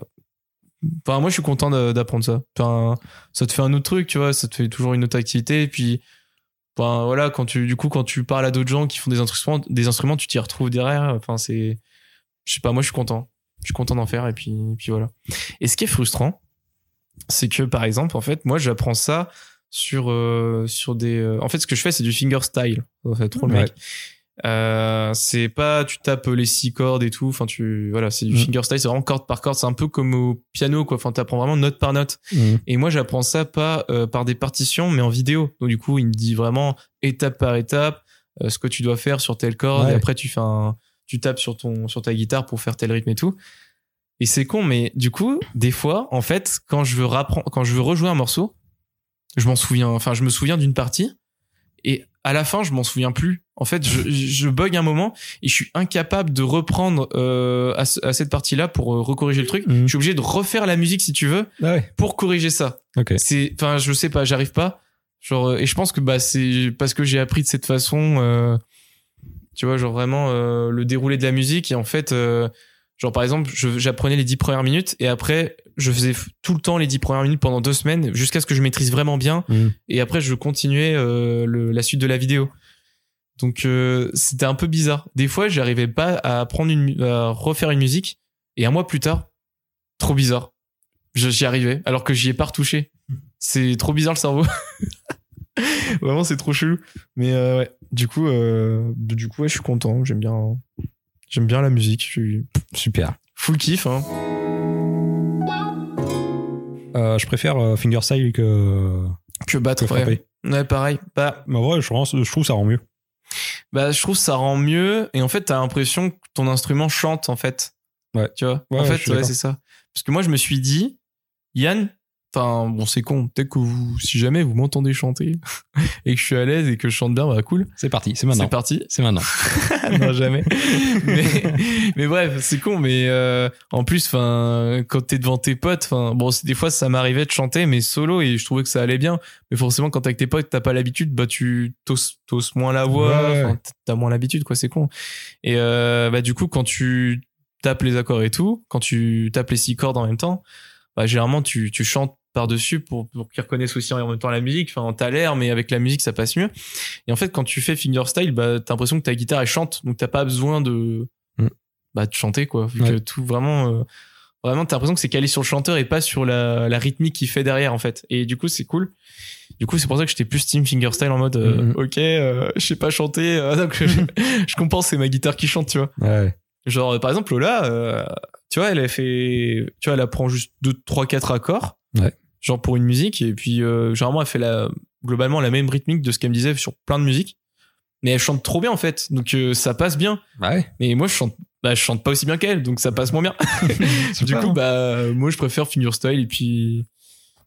Enfin, moi, je suis content d'a- d'apprendre ça. Enfin, ça te fait un autre truc, tu vois, ça te fait toujours une autre activité. Et puis, enfin, voilà, quand tu, du coup, quand tu parles à d'autres gens qui font des instruments, des instruments, tu t'y retrouves derrière. Enfin, c'est, je sais pas, moi, je suis content. Je suis content d'en faire. Et puis, puis voilà. Et ce qui est frustrant, c'est que, par exemple, en fait, moi, j'apprends ça sur, euh, sur des, euh, en fait, ce que je fais, c'est du fingerstyle. En fait, trop Ouais. Euh, c'est pas tu tapes les six cordes et tout enfin tu voilà c'est du Mm. fingerstyle c'est vraiment corde par corde c'est un peu comme au piano quoi enfin t'apprends vraiment note par note Mhm. et moi j'apprends ça pas euh, par des partitions mais en vidéo donc du coup il me dit vraiment étape par étape euh, ce que tu dois faire sur telle corde Ouais. et après tu fais un tu tapes sur ton sur ta guitare pour faire tel rythme et tout et c'est con mais du coup des fois en fait quand je veux rapprendre quand je veux rejouer un morceau je m'en souviens enfin je me souviens d'une partie et à la fin je m'en souviens plus en fait je, je bug un moment et je suis incapable de reprendre euh, à, à cette partie là pour euh, recorriger le truc Mhm. je suis obligé de refaire la musique si tu veux Ah ouais. pour corriger ça Ok. c'est enfin je sais pas j'arrive pas genre euh, et je pense que bah c'est parce que j'ai appris de cette façon euh, tu vois genre vraiment euh, le déroulé de la musique et en fait euh, genre par exemple j'apprenais les dix premières minutes et après je faisais tout le temps les dix premières minutes pendant deux semaines jusqu'à ce que je maîtrise vraiment bien Mhm. et après je continuais euh, le, la suite de la vidéo. Donc euh, c'était un peu bizarre. Des fois j'arrivais pas à prendre une à refaire une musique et un mois plus tard trop bizarre. Je- j'y arrivais alors que j'y ai pas retouché. C'est trop bizarre le cerveau. Vraiment c'est trop chelou. Mais euh, ouais. Du coup euh, du coup ouais je suis content. J'aime bien j'aime bien la musique je suis Super. full kiff hein. Euh, je préfère euh, fingerstyle que, que battre que ouais. ouais pareil bah en vrai, je, pense- je trouve ça rend mieux. Bah, je trouve ça rend mieux et en fait, t'as l'impression que ton instrument chante en fait. Ouais. Tu vois? Ouais, En ouais, fait, ouais, c'est ça. Parce que moi, je me suis dit, Yann, Enfin, bon, c'est con. Peut-être que vous, si jamais vous m'entendez chanter et que je suis à l'aise et que je chante bien, bah cool. C'est parti, c'est maintenant. C'est parti. C'est maintenant. non, jamais. mais, mais bref, c'est con. Mais euh, en plus, enfin, quand t'es devant tes potes, enfin, bon, des fois, ça m'arrivait de chanter, mais solo, et je trouvais que ça allait bien. Mais forcément, quand t'es avec tes potes, t'as pas l'habitude, bah, tu t'oses t'oses moins la voix, Ouais, t'as moins l'habitude, quoi. C'est con. Et euh, bah, du coup, quand tu tapes les accords et tout, quand tu tapes les six cordes en même temps, bah, généralement, tu, tu chantes par-dessus pour, pour qu'ils reconnaissent aussi en même temps la musique. Enfin, t'as l'air, mais avec la musique, ça passe mieux. Et en fait, quand tu fais fingerstyle, bah, t'as l'impression que ta guitare, elle chante. Donc, t'as pas besoin de, Mm. bah, de chanter, quoi. Vu Ouais. que tout vraiment, euh, vraiment, t'as l'impression que c'est calé sur le chanteur et pas sur la, la rythmique qu'il fait derrière, en fait. Et du coup, c'est cool. Du coup, c'est pour ça que j'étais plus team fingerstyle en mode, euh, Mhm. ok, euh, je sais pas chanter, euh, donc je, je compense, c'est ma guitare qui chante, tu vois. Ouais. Genre, par exemple, Lola, euh, tu vois, elle a fait, tu vois, elle apprend juste 2, 3, 4 accords. Ouais. Genre pour une musique. Et puis, euh, généralement, elle fait la, globalement la même rythmique de ce qu'elle me disait sur plein de musiques. Mais elle chante trop bien, en fait. Donc, euh, ça passe bien. Ouais. Mais moi, je chante, bah, je chante pas aussi bien qu'elle. Donc, ça passe moins bien. Du coup, bah, moi, je préfère fingerstyle. Et puis,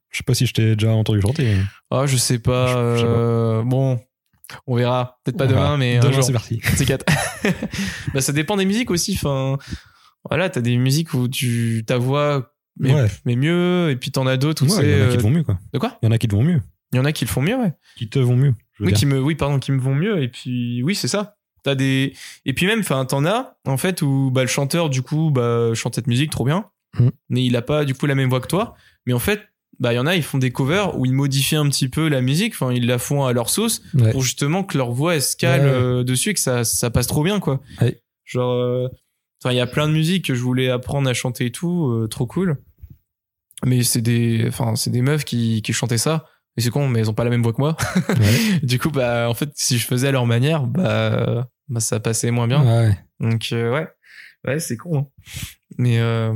Je sais pas si je t'ai déjà entendu chanter. ah, je sais pas, Je- je sais pas. euh, bon, on verra. Peut-être pas demain, mais demain c'est parti. C'est quatre. bah, ça dépend des musiques aussi. Enfin, voilà, t'as des musiques où tu, ta voix, mais, Ouais. mais mieux, et puis t'en as d'autres Ouais, il y en a qui te vont mieux quoi. De quoi? Il y en a qui te vont mieux. Il y en a qui le font mieux, ouais. Qui te vont mieux. je veux Oui, dire. qui me, oui, pardon, qui me vont mieux. Et puis, oui, c'est ça. T'as des, et puis même, enfin, t'en as, en fait, où, bah, le chanteur, du coup, bah, chante cette musique trop bien. Mm. Mais il a pas, du coup, la même voix que toi. Mais en fait, bah, il y en a, ils font des covers où ils modifient un petit peu la musique. Enfin, ils la font à leur sauce Ouais. pour justement que leur voix, elle se cale Ouais, ouais. euh, dessus et que ça, ça passe trop bien, quoi. Ouais. Genre, euh, enfin, il y a plein de musiques que je voulais apprendre à chanter et tout, euh, trop cool. Mais c'est des, enfin, c'est des meufs qui, qui chantaient ça. Et c'est con, mais elles ont pas la même voix que moi. Ouais. Du coup, bah, en fait, si je faisais à leur manière, bah, bah ça passait moins bien. Ouais. Donc, euh, ouais. Ouais, c'est con. hein. Mais, euh,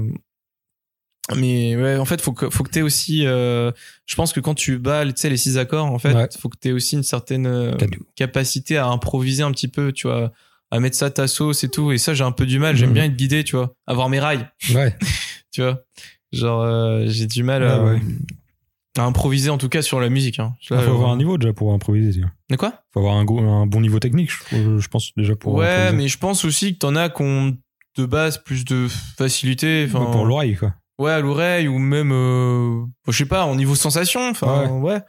mais ouais, en fait, faut que, faut que t'aies aussi, euh, je pense que quand tu bats, tu sais, les six accords, en fait, Ouais. faut que t'aies aussi une certaine capacité à improviser un petit peu, tu vois, à mettre ça à ta sauce et tout. Et ça, j'ai un peu du mal. J'aime Mhm. bien être guidé, tu vois, avoir mes rails, Ouais. tu vois. Genre, euh, j'ai du mal à, Ouais, ouais. à improviser, en tout cas, sur la musique. Hein. Il faut avoir un niveau déjà pour improviser. Il De quoi? faut avoir un, bon niveau technique, je, pense déjà pour. ouais, improviser. mais je pense aussi que t'en as qu'on de base plus de facilité. Pour l'oreille quoi. ouais, à l'oreille ou même, euh, je sais pas, au niveau sensation. Enfin, ouais.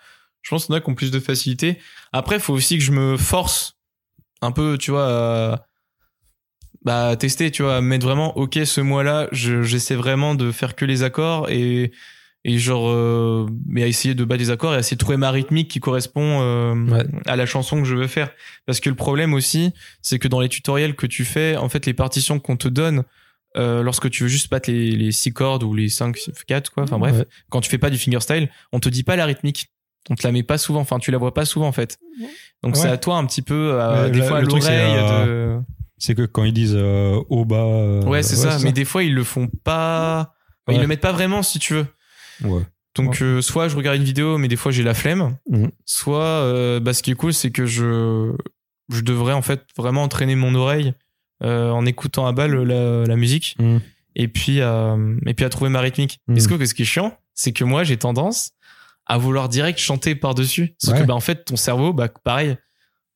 Je pense qu'on a qui ont plus de facilité. Après, faut aussi que je me force un peu, tu vois, bah, tester, tu vois, mettre vraiment, ok, ce mois-là, je- j'essaie vraiment de faire que les accords et et genre, euh, mais à essayer de battre les accords et à essayer de trouver ma rythmique qui correspond euh, Ouais. à la chanson que je veux faire. Parce que le problème aussi, c'est que dans les tutoriels que tu fais, en fait, les partitions qu'on te donne, euh, lorsque tu veux juste battre les, les six cordes ou les 5, 4, quoi, enfin bref, Ouais. quand tu fais pas du fingerstyle, on te dit pas la rythmique. On te la met pas souvent, enfin tu la vois pas souvent en fait. Donc Ouais. c'est à toi un petit peu, euh, Ouais, des fois à le truc, c'est, l'oreille euh, de... C'est que quand ils disent euh, haut bas. euh, Ouais c'est ça, mais des fois ils le font pas... Ils Ouais. le mettent pas vraiment si tu veux. Ouais. Donc euh, soit je regarde une vidéo mais des fois j'ai la flemme, Mhm. soit euh, bah, ce qui est cool c'est que je je devrais en fait vraiment entraîner mon oreille euh, en écoutant à balle la, la musique Mhm. et puis à, et puis à trouver ma rythmique. Mhm. Et ce que ce qui est chiant c'est que moi j'ai tendance à vouloir direct chanter par dessus. Sauf Ouais. que bah en fait ton cerveau bah pareil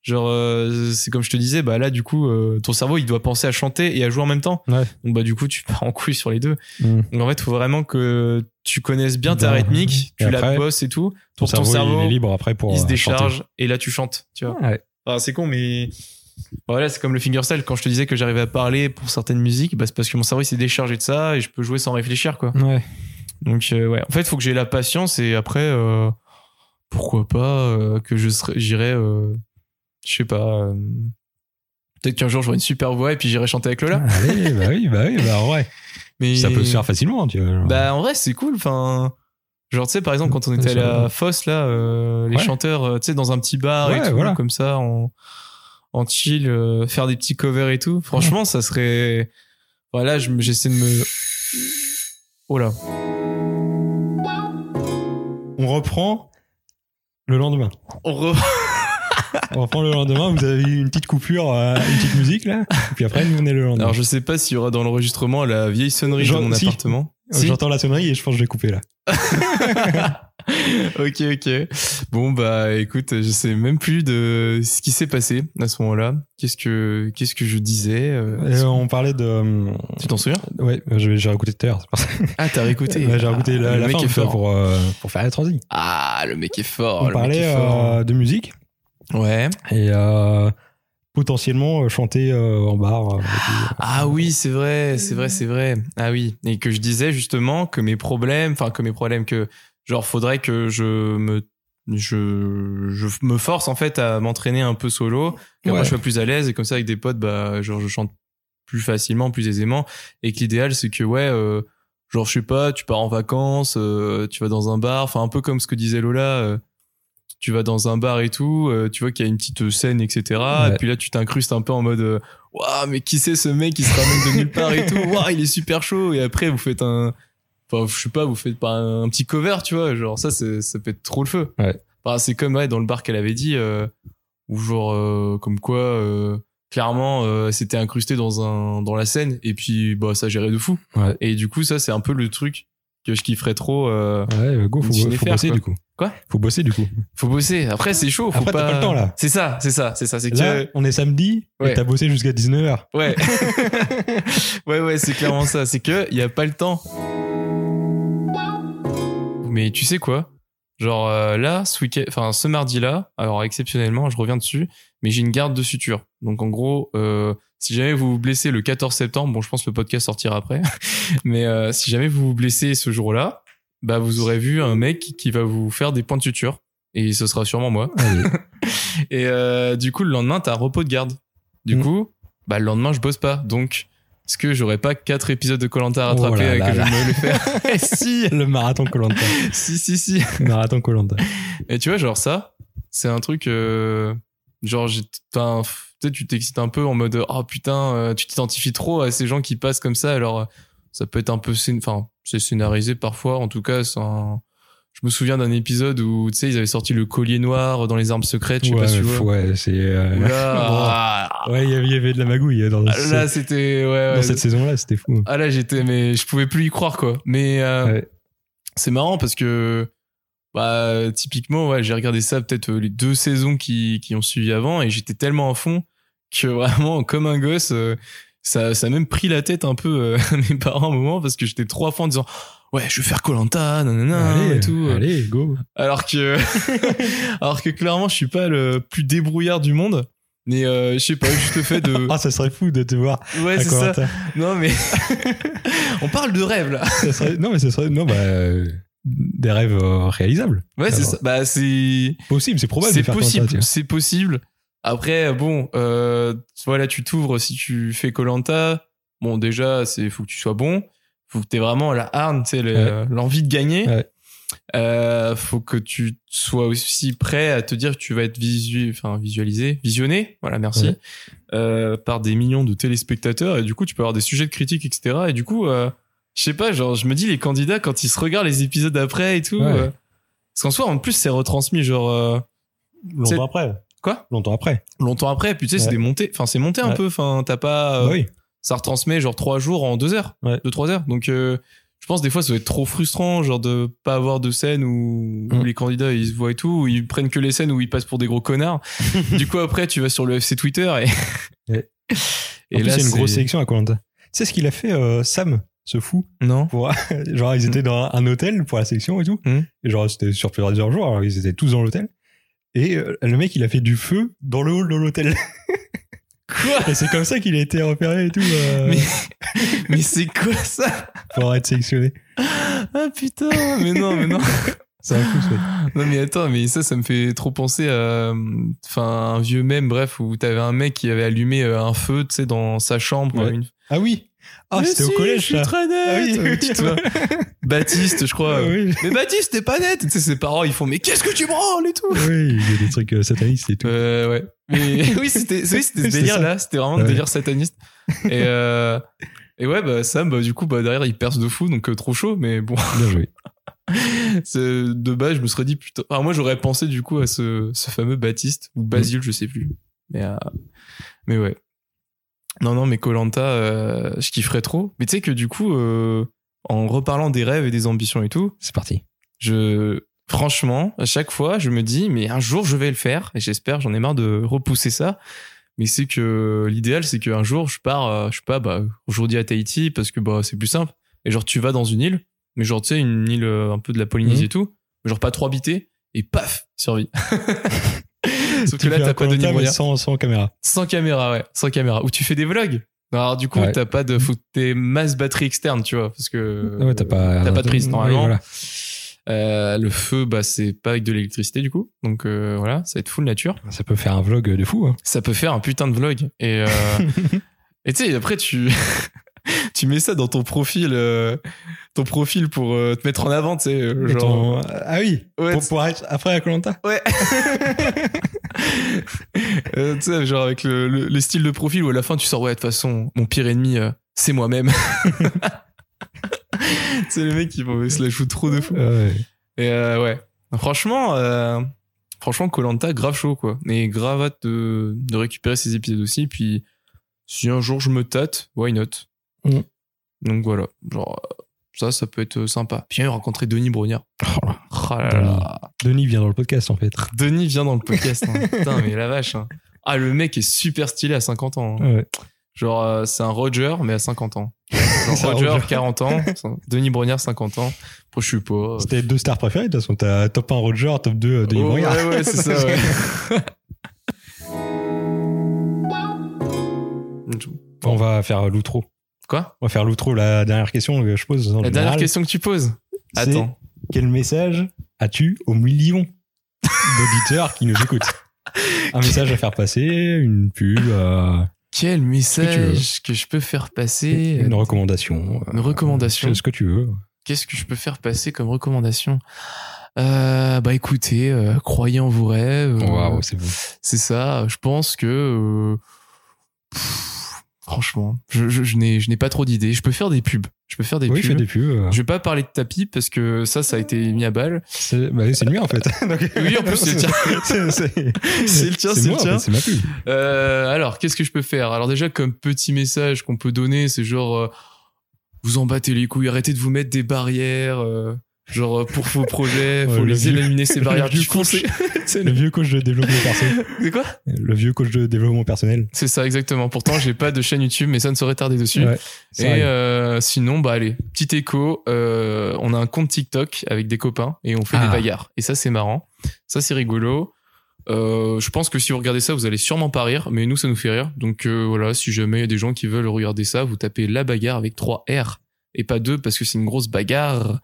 genre euh, c'est comme je te disais bah là du coup euh, ton cerveau il doit penser à chanter et à jouer en même temps. Ouais. Donc bah du coup tu pars en couille sur les deux. Mhm. Donc en fait, il faut vraiment que tu connaisses bien ta Bien. rythmique, Et tu la bosses et tout. Ton Pour ton cerveau, cerveau, il est libre après pour. il se euh, décharge et là tu chantes, tu vois. chanter. Ouais. Enfin, c'est con, mais voilà, c'est comme le fingerstyle. Quand je te disais que j'arrivais à parler pour certaines musiques, bah, c'est parce que mon cerveau il s'est déchargé de ça et je peux jouer sans réfléchir, quoi. Ouais. Donc euh, ouais, en fait, il faut que j'ai la patience et après, euh, pourquoi pas euh, que je j'irai, je sais pas. Peut-être qu'un jour j'aurai une super voix et puis j'irai chanter avec Lola. Allez, bah oui, bah oui, bah ouais. Mais Ça peut se faire facilement, tu vois. Bah en vrai c'est cool. Enfin, genre tu sais par exemple quand on était à la fosse là, les Ouais. chanteurs, tu sais dans un petit bar et tout, voilà. comme ça, en en chill, faire des petits covers et tout. Franchement ça serait. Voilà, j'essaie de me. Oh là. On reprend le lendemain. On re- On reprend le lendemain. Vous avez eu une petite coupure, euh, une petite musique là. Et puis après, nous on est le lendemain. Alors je sais pas s'il y aura dans l'enregistrement la vieille sonnerie Genre, de mon si. appartement. Si. J'entends la sonnerie et je pense que je vais couper là. ok, ok. Bon bah écoute, je sais même plus de ce qui s'est passé à ce moment-là. Qu'est-ce que qu'est-ce que je disais euh, Et on parlait de. euh, Tu t'en souviens? Ouais, j'ai réécouté tout à l'heure. Ah, t'as réécouté Ouais, j'ai réécouté Ah, la, le la mec fin est fort. pour, euh, pour faire la transi. Ah, le mec est fort. on le mec parlait est fort. euh, de musique Ouais. et euh, potentiellement euh, chanter euh, en bar. euh. Ah oui, c'est vrai, c'est vrai, c'est vrai. Ah oui, et que je disais justement que mes problèmes, enfin que mes problèmes, que genre faudrait que je me je, je me force en fait à m'entraîner un peu solo, que moi je sois plus à l'aise et comme ça avec des potes, bah genre je chante plus facilement, plus aisément, et que l'idéal c'est que ouais, euh, genre je sais pas, tu pars en vacances, euh, tu vas dans un bar, enfin un peu comme ce que disait Lola. euh, tu vas dans un bar et tout, euh, tu vois qu'il y a une petite scène, etc. Ouais. Et puis là, tu t'incrustes un peu en mode, euh, waouh, mais qui c'est ce mec qui se ramène de nulle part et tout, waouh, il est super chaud. Et après, vous faites un, enfin, je sais pas, vous faites pas un, petit cover, tu vois, genre ça, c'est, ça peut être trop le feu. Ouais. Enfin, c'est comme ouais, dans le bar qu'elle avait dit, euh, où genre, euh, comme quoi, euh, clairement, euh, c'était incrusté dans un, dans la scène, et puis, bah, ça gérait de fou. Ouais. Et du coup, ça, c'est un peu le truc que je kifferais trop. euh, Ouais, bah, go, faut, Continuer faut faire, bosser quoi. du coup. Quoi? Faut bosser du coup. faut bosser. Après, c'est chaud. Faut Après, t'as pas le temps, là. C'est ça, c'est ça, c'est ça. C'est que on est samedi Ouais. et t'as bossé jusqu'à 19h. ouais, ouais, ouais, c'est clairement ça. C'est que il y a pas le temps. Mais tu sais quoi? Genre euh, là, ce week enfin ce mardi-là, alors exceptionnellement, je reviens dessus, mais j'ai une garde de suture. Donc en gros, euh, si jamais vous vous blessez le 14 septembre, bon, je pense que le podcast sortira après, mais euh, si jamais vous vous blessez ce jour-là, bah vous aurez vu un mec qui va vous faire des points de suture, et ce sera sûrement moi. Allez. Et euh, du coup, le lendemain, t'as repos de garde. Du Mm. coup, bah, le lendemain, je bosse pas. Donc, est-ce que j'aurais pas quatre épisodes de Colanta à Oh rattraper là là que je là. me faire Si Le marathon Colanta. Si, si, si. marathon Colanta. Et tu vois, genre ça, c'est un truc... euh, genre, j'ai... enfin, tu t'excites un peu en mode « Oh putain, euh, tu t'identifies trop à ces gens qui passent comme ça. » Alors, euh, ça peut être un peu... Enfin, c'est scénarisé parfois. En tout cas, c'est un... Je me souviens d'un épisode où, tu sais, ils avaient sorti le collier noir dans les armes secrètes. Je sais Ouais, pas si vois. ouais, c'est. euh, Oula. Ouais, il y avait- de la magouille dans, Ah, ce- Là, c'était... Ouais, dans cette saison-là, c'était fou. Ah là, j'étais... Mais je pouvais plus y croire, quoi. Mais... euh, c'est marrant parce que bah typiquement ouais j'ai regardé ça peut-être euh, les deux saisons qui qui ont suivi avant et j'étais tellement à fond que vraiment comme un gosse euh, ça ça a même pris la tête un peu euh, à mes parents à un moment parce que j'étais trop à fond en disant ouais je vais faire Colanta nanana et tout allez, go. alors que alors que clairement je suis pas le plus débrouillard du monde mais euh, je sais pas juste le fait de Ah, ça serait fou de te voir ouais c'est ça non mais on parle de rêve là Ça serait- Non, mais ça serait. Non, bah. euh, Des rêves euh, réalisables. ouais c'est ça bah c'est Possible, c'est probable C'est possible, c'est possible. Après, bon, euh, voilà, tu t'ouvres si tu fais Colanta. Bon, déjà, c'est faut que tu sois bon, faut que t'aies vraiment la harne, tu sais, le- Ouais. l'envie de gagner. Ouais. Euh, faut que tu sois aussi prêt à te dire que tu vas être visu, enfin visualisé, visionné, voilà, merci, Ouais. euh, par des millions de téléspectateurs et du coup tu peux avoir des sujets de critique, etc. Et du coup, euh, je sais pas, genre je me dis les candidats quand ils se regardent les épisodes après et tout, Ouais. euh, parce qu'en soi en plus c'est retransmis genre euh, Longtemps après. quoi? Longtemps après. longtemps après puis tu sais c'est des montées enfin c'est monté un Ouais. peu enfin t'as pas euh, Bah oui. Ça retransmet genre trois jours en deux heures Ouais. deux trois heures donc euh, je pense des fois ça doit être trop frustrant genre de pas avoir de scène où, où Mm. les candidats ils se voient et tout où ils prennent que les scènes où ils passent pour des gros connards du coup après tu vas sur le FC Twitter et Ouais. et en là a une grosse c'est- sélection à Koh-Lanta. Tu sais ce qu'il a fait, euh, Sam, ce fou? Non pour genre ils étaient dans un hôtel pour la sélection et tout Mm. et genre c'était sur plusieurs jours alors ils étaient tous dans l'hôtel et euh, le mec il a fait du feu dans le hall de l'hôtel quoi et c'est comme ça qu'il a été repéré et tout euh, Mais- mais c'est quoi ça pour être sélectionné ah putain mais non mais non c'est un ce mec Non mais attends, mais ça, ça me fait trop penser à, enfin, un vieux mème, bref, où t'avais un mec qui avait allumé euh, un feu, tu sais, dans sa chambre. Ouais. une- ah oui ah c'était au collège je suis très net. ah oui, te vois. Baptiste, je crois. Oui. Mais Baptiste, t'es pas net. Tu sais, ses parents, ils font, mais qu'est-ce que tu branles et tout. oui il y a des trucs euh, satanistes et tout Euh, ouais. Mais oui, c'était, oui, c'était ce C'est délire ça. là. C'était vraiment le Ouais. délire sataniste. Et, euh, et ouais, bah, Sam, bah, du coup, bah, derrière, il perce de fou, donc euh, trop chaud, mais bon. bien joué de base, je me serais dit putain. Enfin, moi, j'aurais pensé du coup à ce, ce fameux Baptiste ou Basile, je sais plus. Mais euh, mais ouais. Non non, mais Colanta, je kifferais trop. Mais tu sais que du coup, euh, en reparlant des rêves et des ambitions et tout, C'est parti. je franchement, à chaque fois, je me dis mais un jour je vais le faire et j'espère, j'en ai marre de repousser ça. Mais c'est que l'idéal c'est qu'un jour je pars euh, je sais pas bah aujourd'hui à Tahiti parce que bah c'est plus simple et genre tu vas dans une île mais genre tu sais une île euh, un peu de la Polynésie Mhm. et tout, mais genre pas trop habité et paf, survie. Sauf que là t'as pas de Koh-Lanta, mais niveau sans, sans caméra. sans caméra, ouais, sans caméra. Ou tu fais des vlogs. Alors du coup, Ouais. t'as pas de, faut que t'aies masse batterie externe, tu vois, parce que ouais, t'as pas, t'as pas de prise Oui, normalement. voilà. Euh, le feu, bah c'est pas avec de l'électricité du coup, donc euh, voilà, ça va être full nature. Ça peut faire un vlog de fou. hein. Ça peut faire un putain de vlog. Et euh, et tu sais, après tu tu mets ça dans ton profil, euh, ton profil pour euh, te mettre en avant, tu sais, euh, genre. ton- Ah oui, Ouais, pour, pour être après à Colanta. Ouais. Tu sais, genre avec le, le, le style de profil où à la fin tu sors, ouais, de toute façon, mon pire ennemi, c'est moi-même. c'est le mec qui se la joue trop de fou. Ouais. Et ouais, franchement, franchement, Colanta, grave chaud, quoi. Et grave hâte de, de récupérer ces épisodes aussi. Puis, si un jour je me tâte, why not? Mm. Donc voilà, genre, ça, ça peut être sympa. Puis, rencontrer Denis Brognard. Oh là. Oh là Denis. là. Denis vient dans le podcast en fait. Denis vient dans le podcast. hein. Putain, mais la vache. hein. Ah, le mec est super stylé à 50 ans. hein. Ouais. Genre, euh, c'est un Roger, mais à 50 ans. Genre, Roger, Roger. 40 ans. Denis Brognard, 50 ans. Après, je sais pas. C'était deux stars préférées de toute façon. T'as top 1 Roger, top 2 euh, Denis Oh, Brognard. ouais, ouais, c'est ça, ouais. On va faire l'outro. Quoi On va faire l'outro, la dernière question que je pose. La dernière question que tu poses Attends. Quel message as-tu aux millions d'auditeurs qui nous écoutent Un message à faire passer, une pub, euh, Quel message que, je peux faire passer une recommandation. euh, Une recommandation. Ce que tu veux. Qu'est-ce que je peux faire passer comme recommandation euh, Bah écoutez, euh, croyez en vos rêves. euh, Waouh, c'est beau. C'est ça. Je pense que euh, pff, franchement, je, je, je n'ai je n'ai pas trop d'idées. Je peux faire des pubs. Je peux faire des Oui, pubs. fais des pubs. euh, Je vais pas parler de tapis parce que ça, ça a été mis à balle. C'est bah, c'est le mien en fait. Donc- Oui, en plus, c'est le tien. C'est le tien, c'est le en tien. fait, C'est ma pub. Euh, alors, qu'est-ce que je peux faire? Alors déjà, comme petit message qu'on peut donner, c'est genre, euh, vous en battez les couilles, arrêtez de vous mettre des barrières. Genre, euh, pour vos projets, Ouais, faut le les éliminer ces barrières. foncez. C'est Le vieux coach de développement personnel. C'est quoi Le vieux coach de développement personnel. C'est ça, exactement. Pourtant, j'ai pas de chaîne YouTube, mais ça ne saurait tarder dessus. Ouais, Et euh, sinon, bah allez, petit écho, euh, on a un compte TikTok avec des copains et on fait Ah. des bagarres. Et ça, c'est marrant. Ça, c'est rigolo. Euh, je pense que si vous regardez ça, vous allez sûrement pas rire, mais nous, ça nous fait rire. Donc euh, voilà, si jamais il y a des gens qui veulent regarder ça, vous tapez la bagarre avec 3 R et pas 2 parce que c'est une grosse bagarre.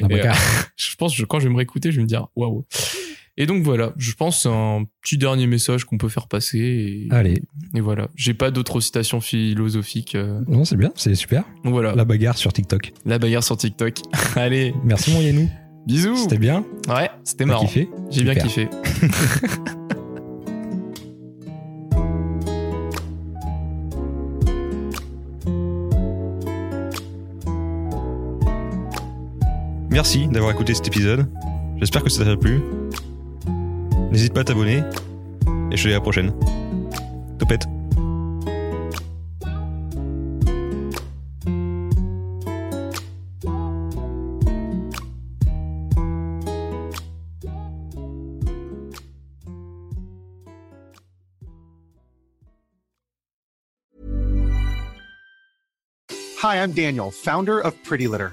La et, bagarre. Je pense que quand je vais me réécouter, je vais me dire waouh. Et donc voilà, je pense un petit dernier message qu'on peut faire passer. Et, Allez. et voilà, j'ai pas d'autres citations philosophiques. euh, Non, c'est bien, c'est super. donc voilà, La bagarre sur TikTok. la bagarre sur TikTok. Allez, Merci mon Yannou. bisous. C'était bien. Ouais, c'était marrant. kiffé? J'ai bien kiffé. Merci d'avoir écouté cet épisode. J'espère que ça t'a plu. N'hésite pas à t'abonner. Et je te dis à la prochaine. Topette. Hi, I'm Daniel, founder of Pretty Litter.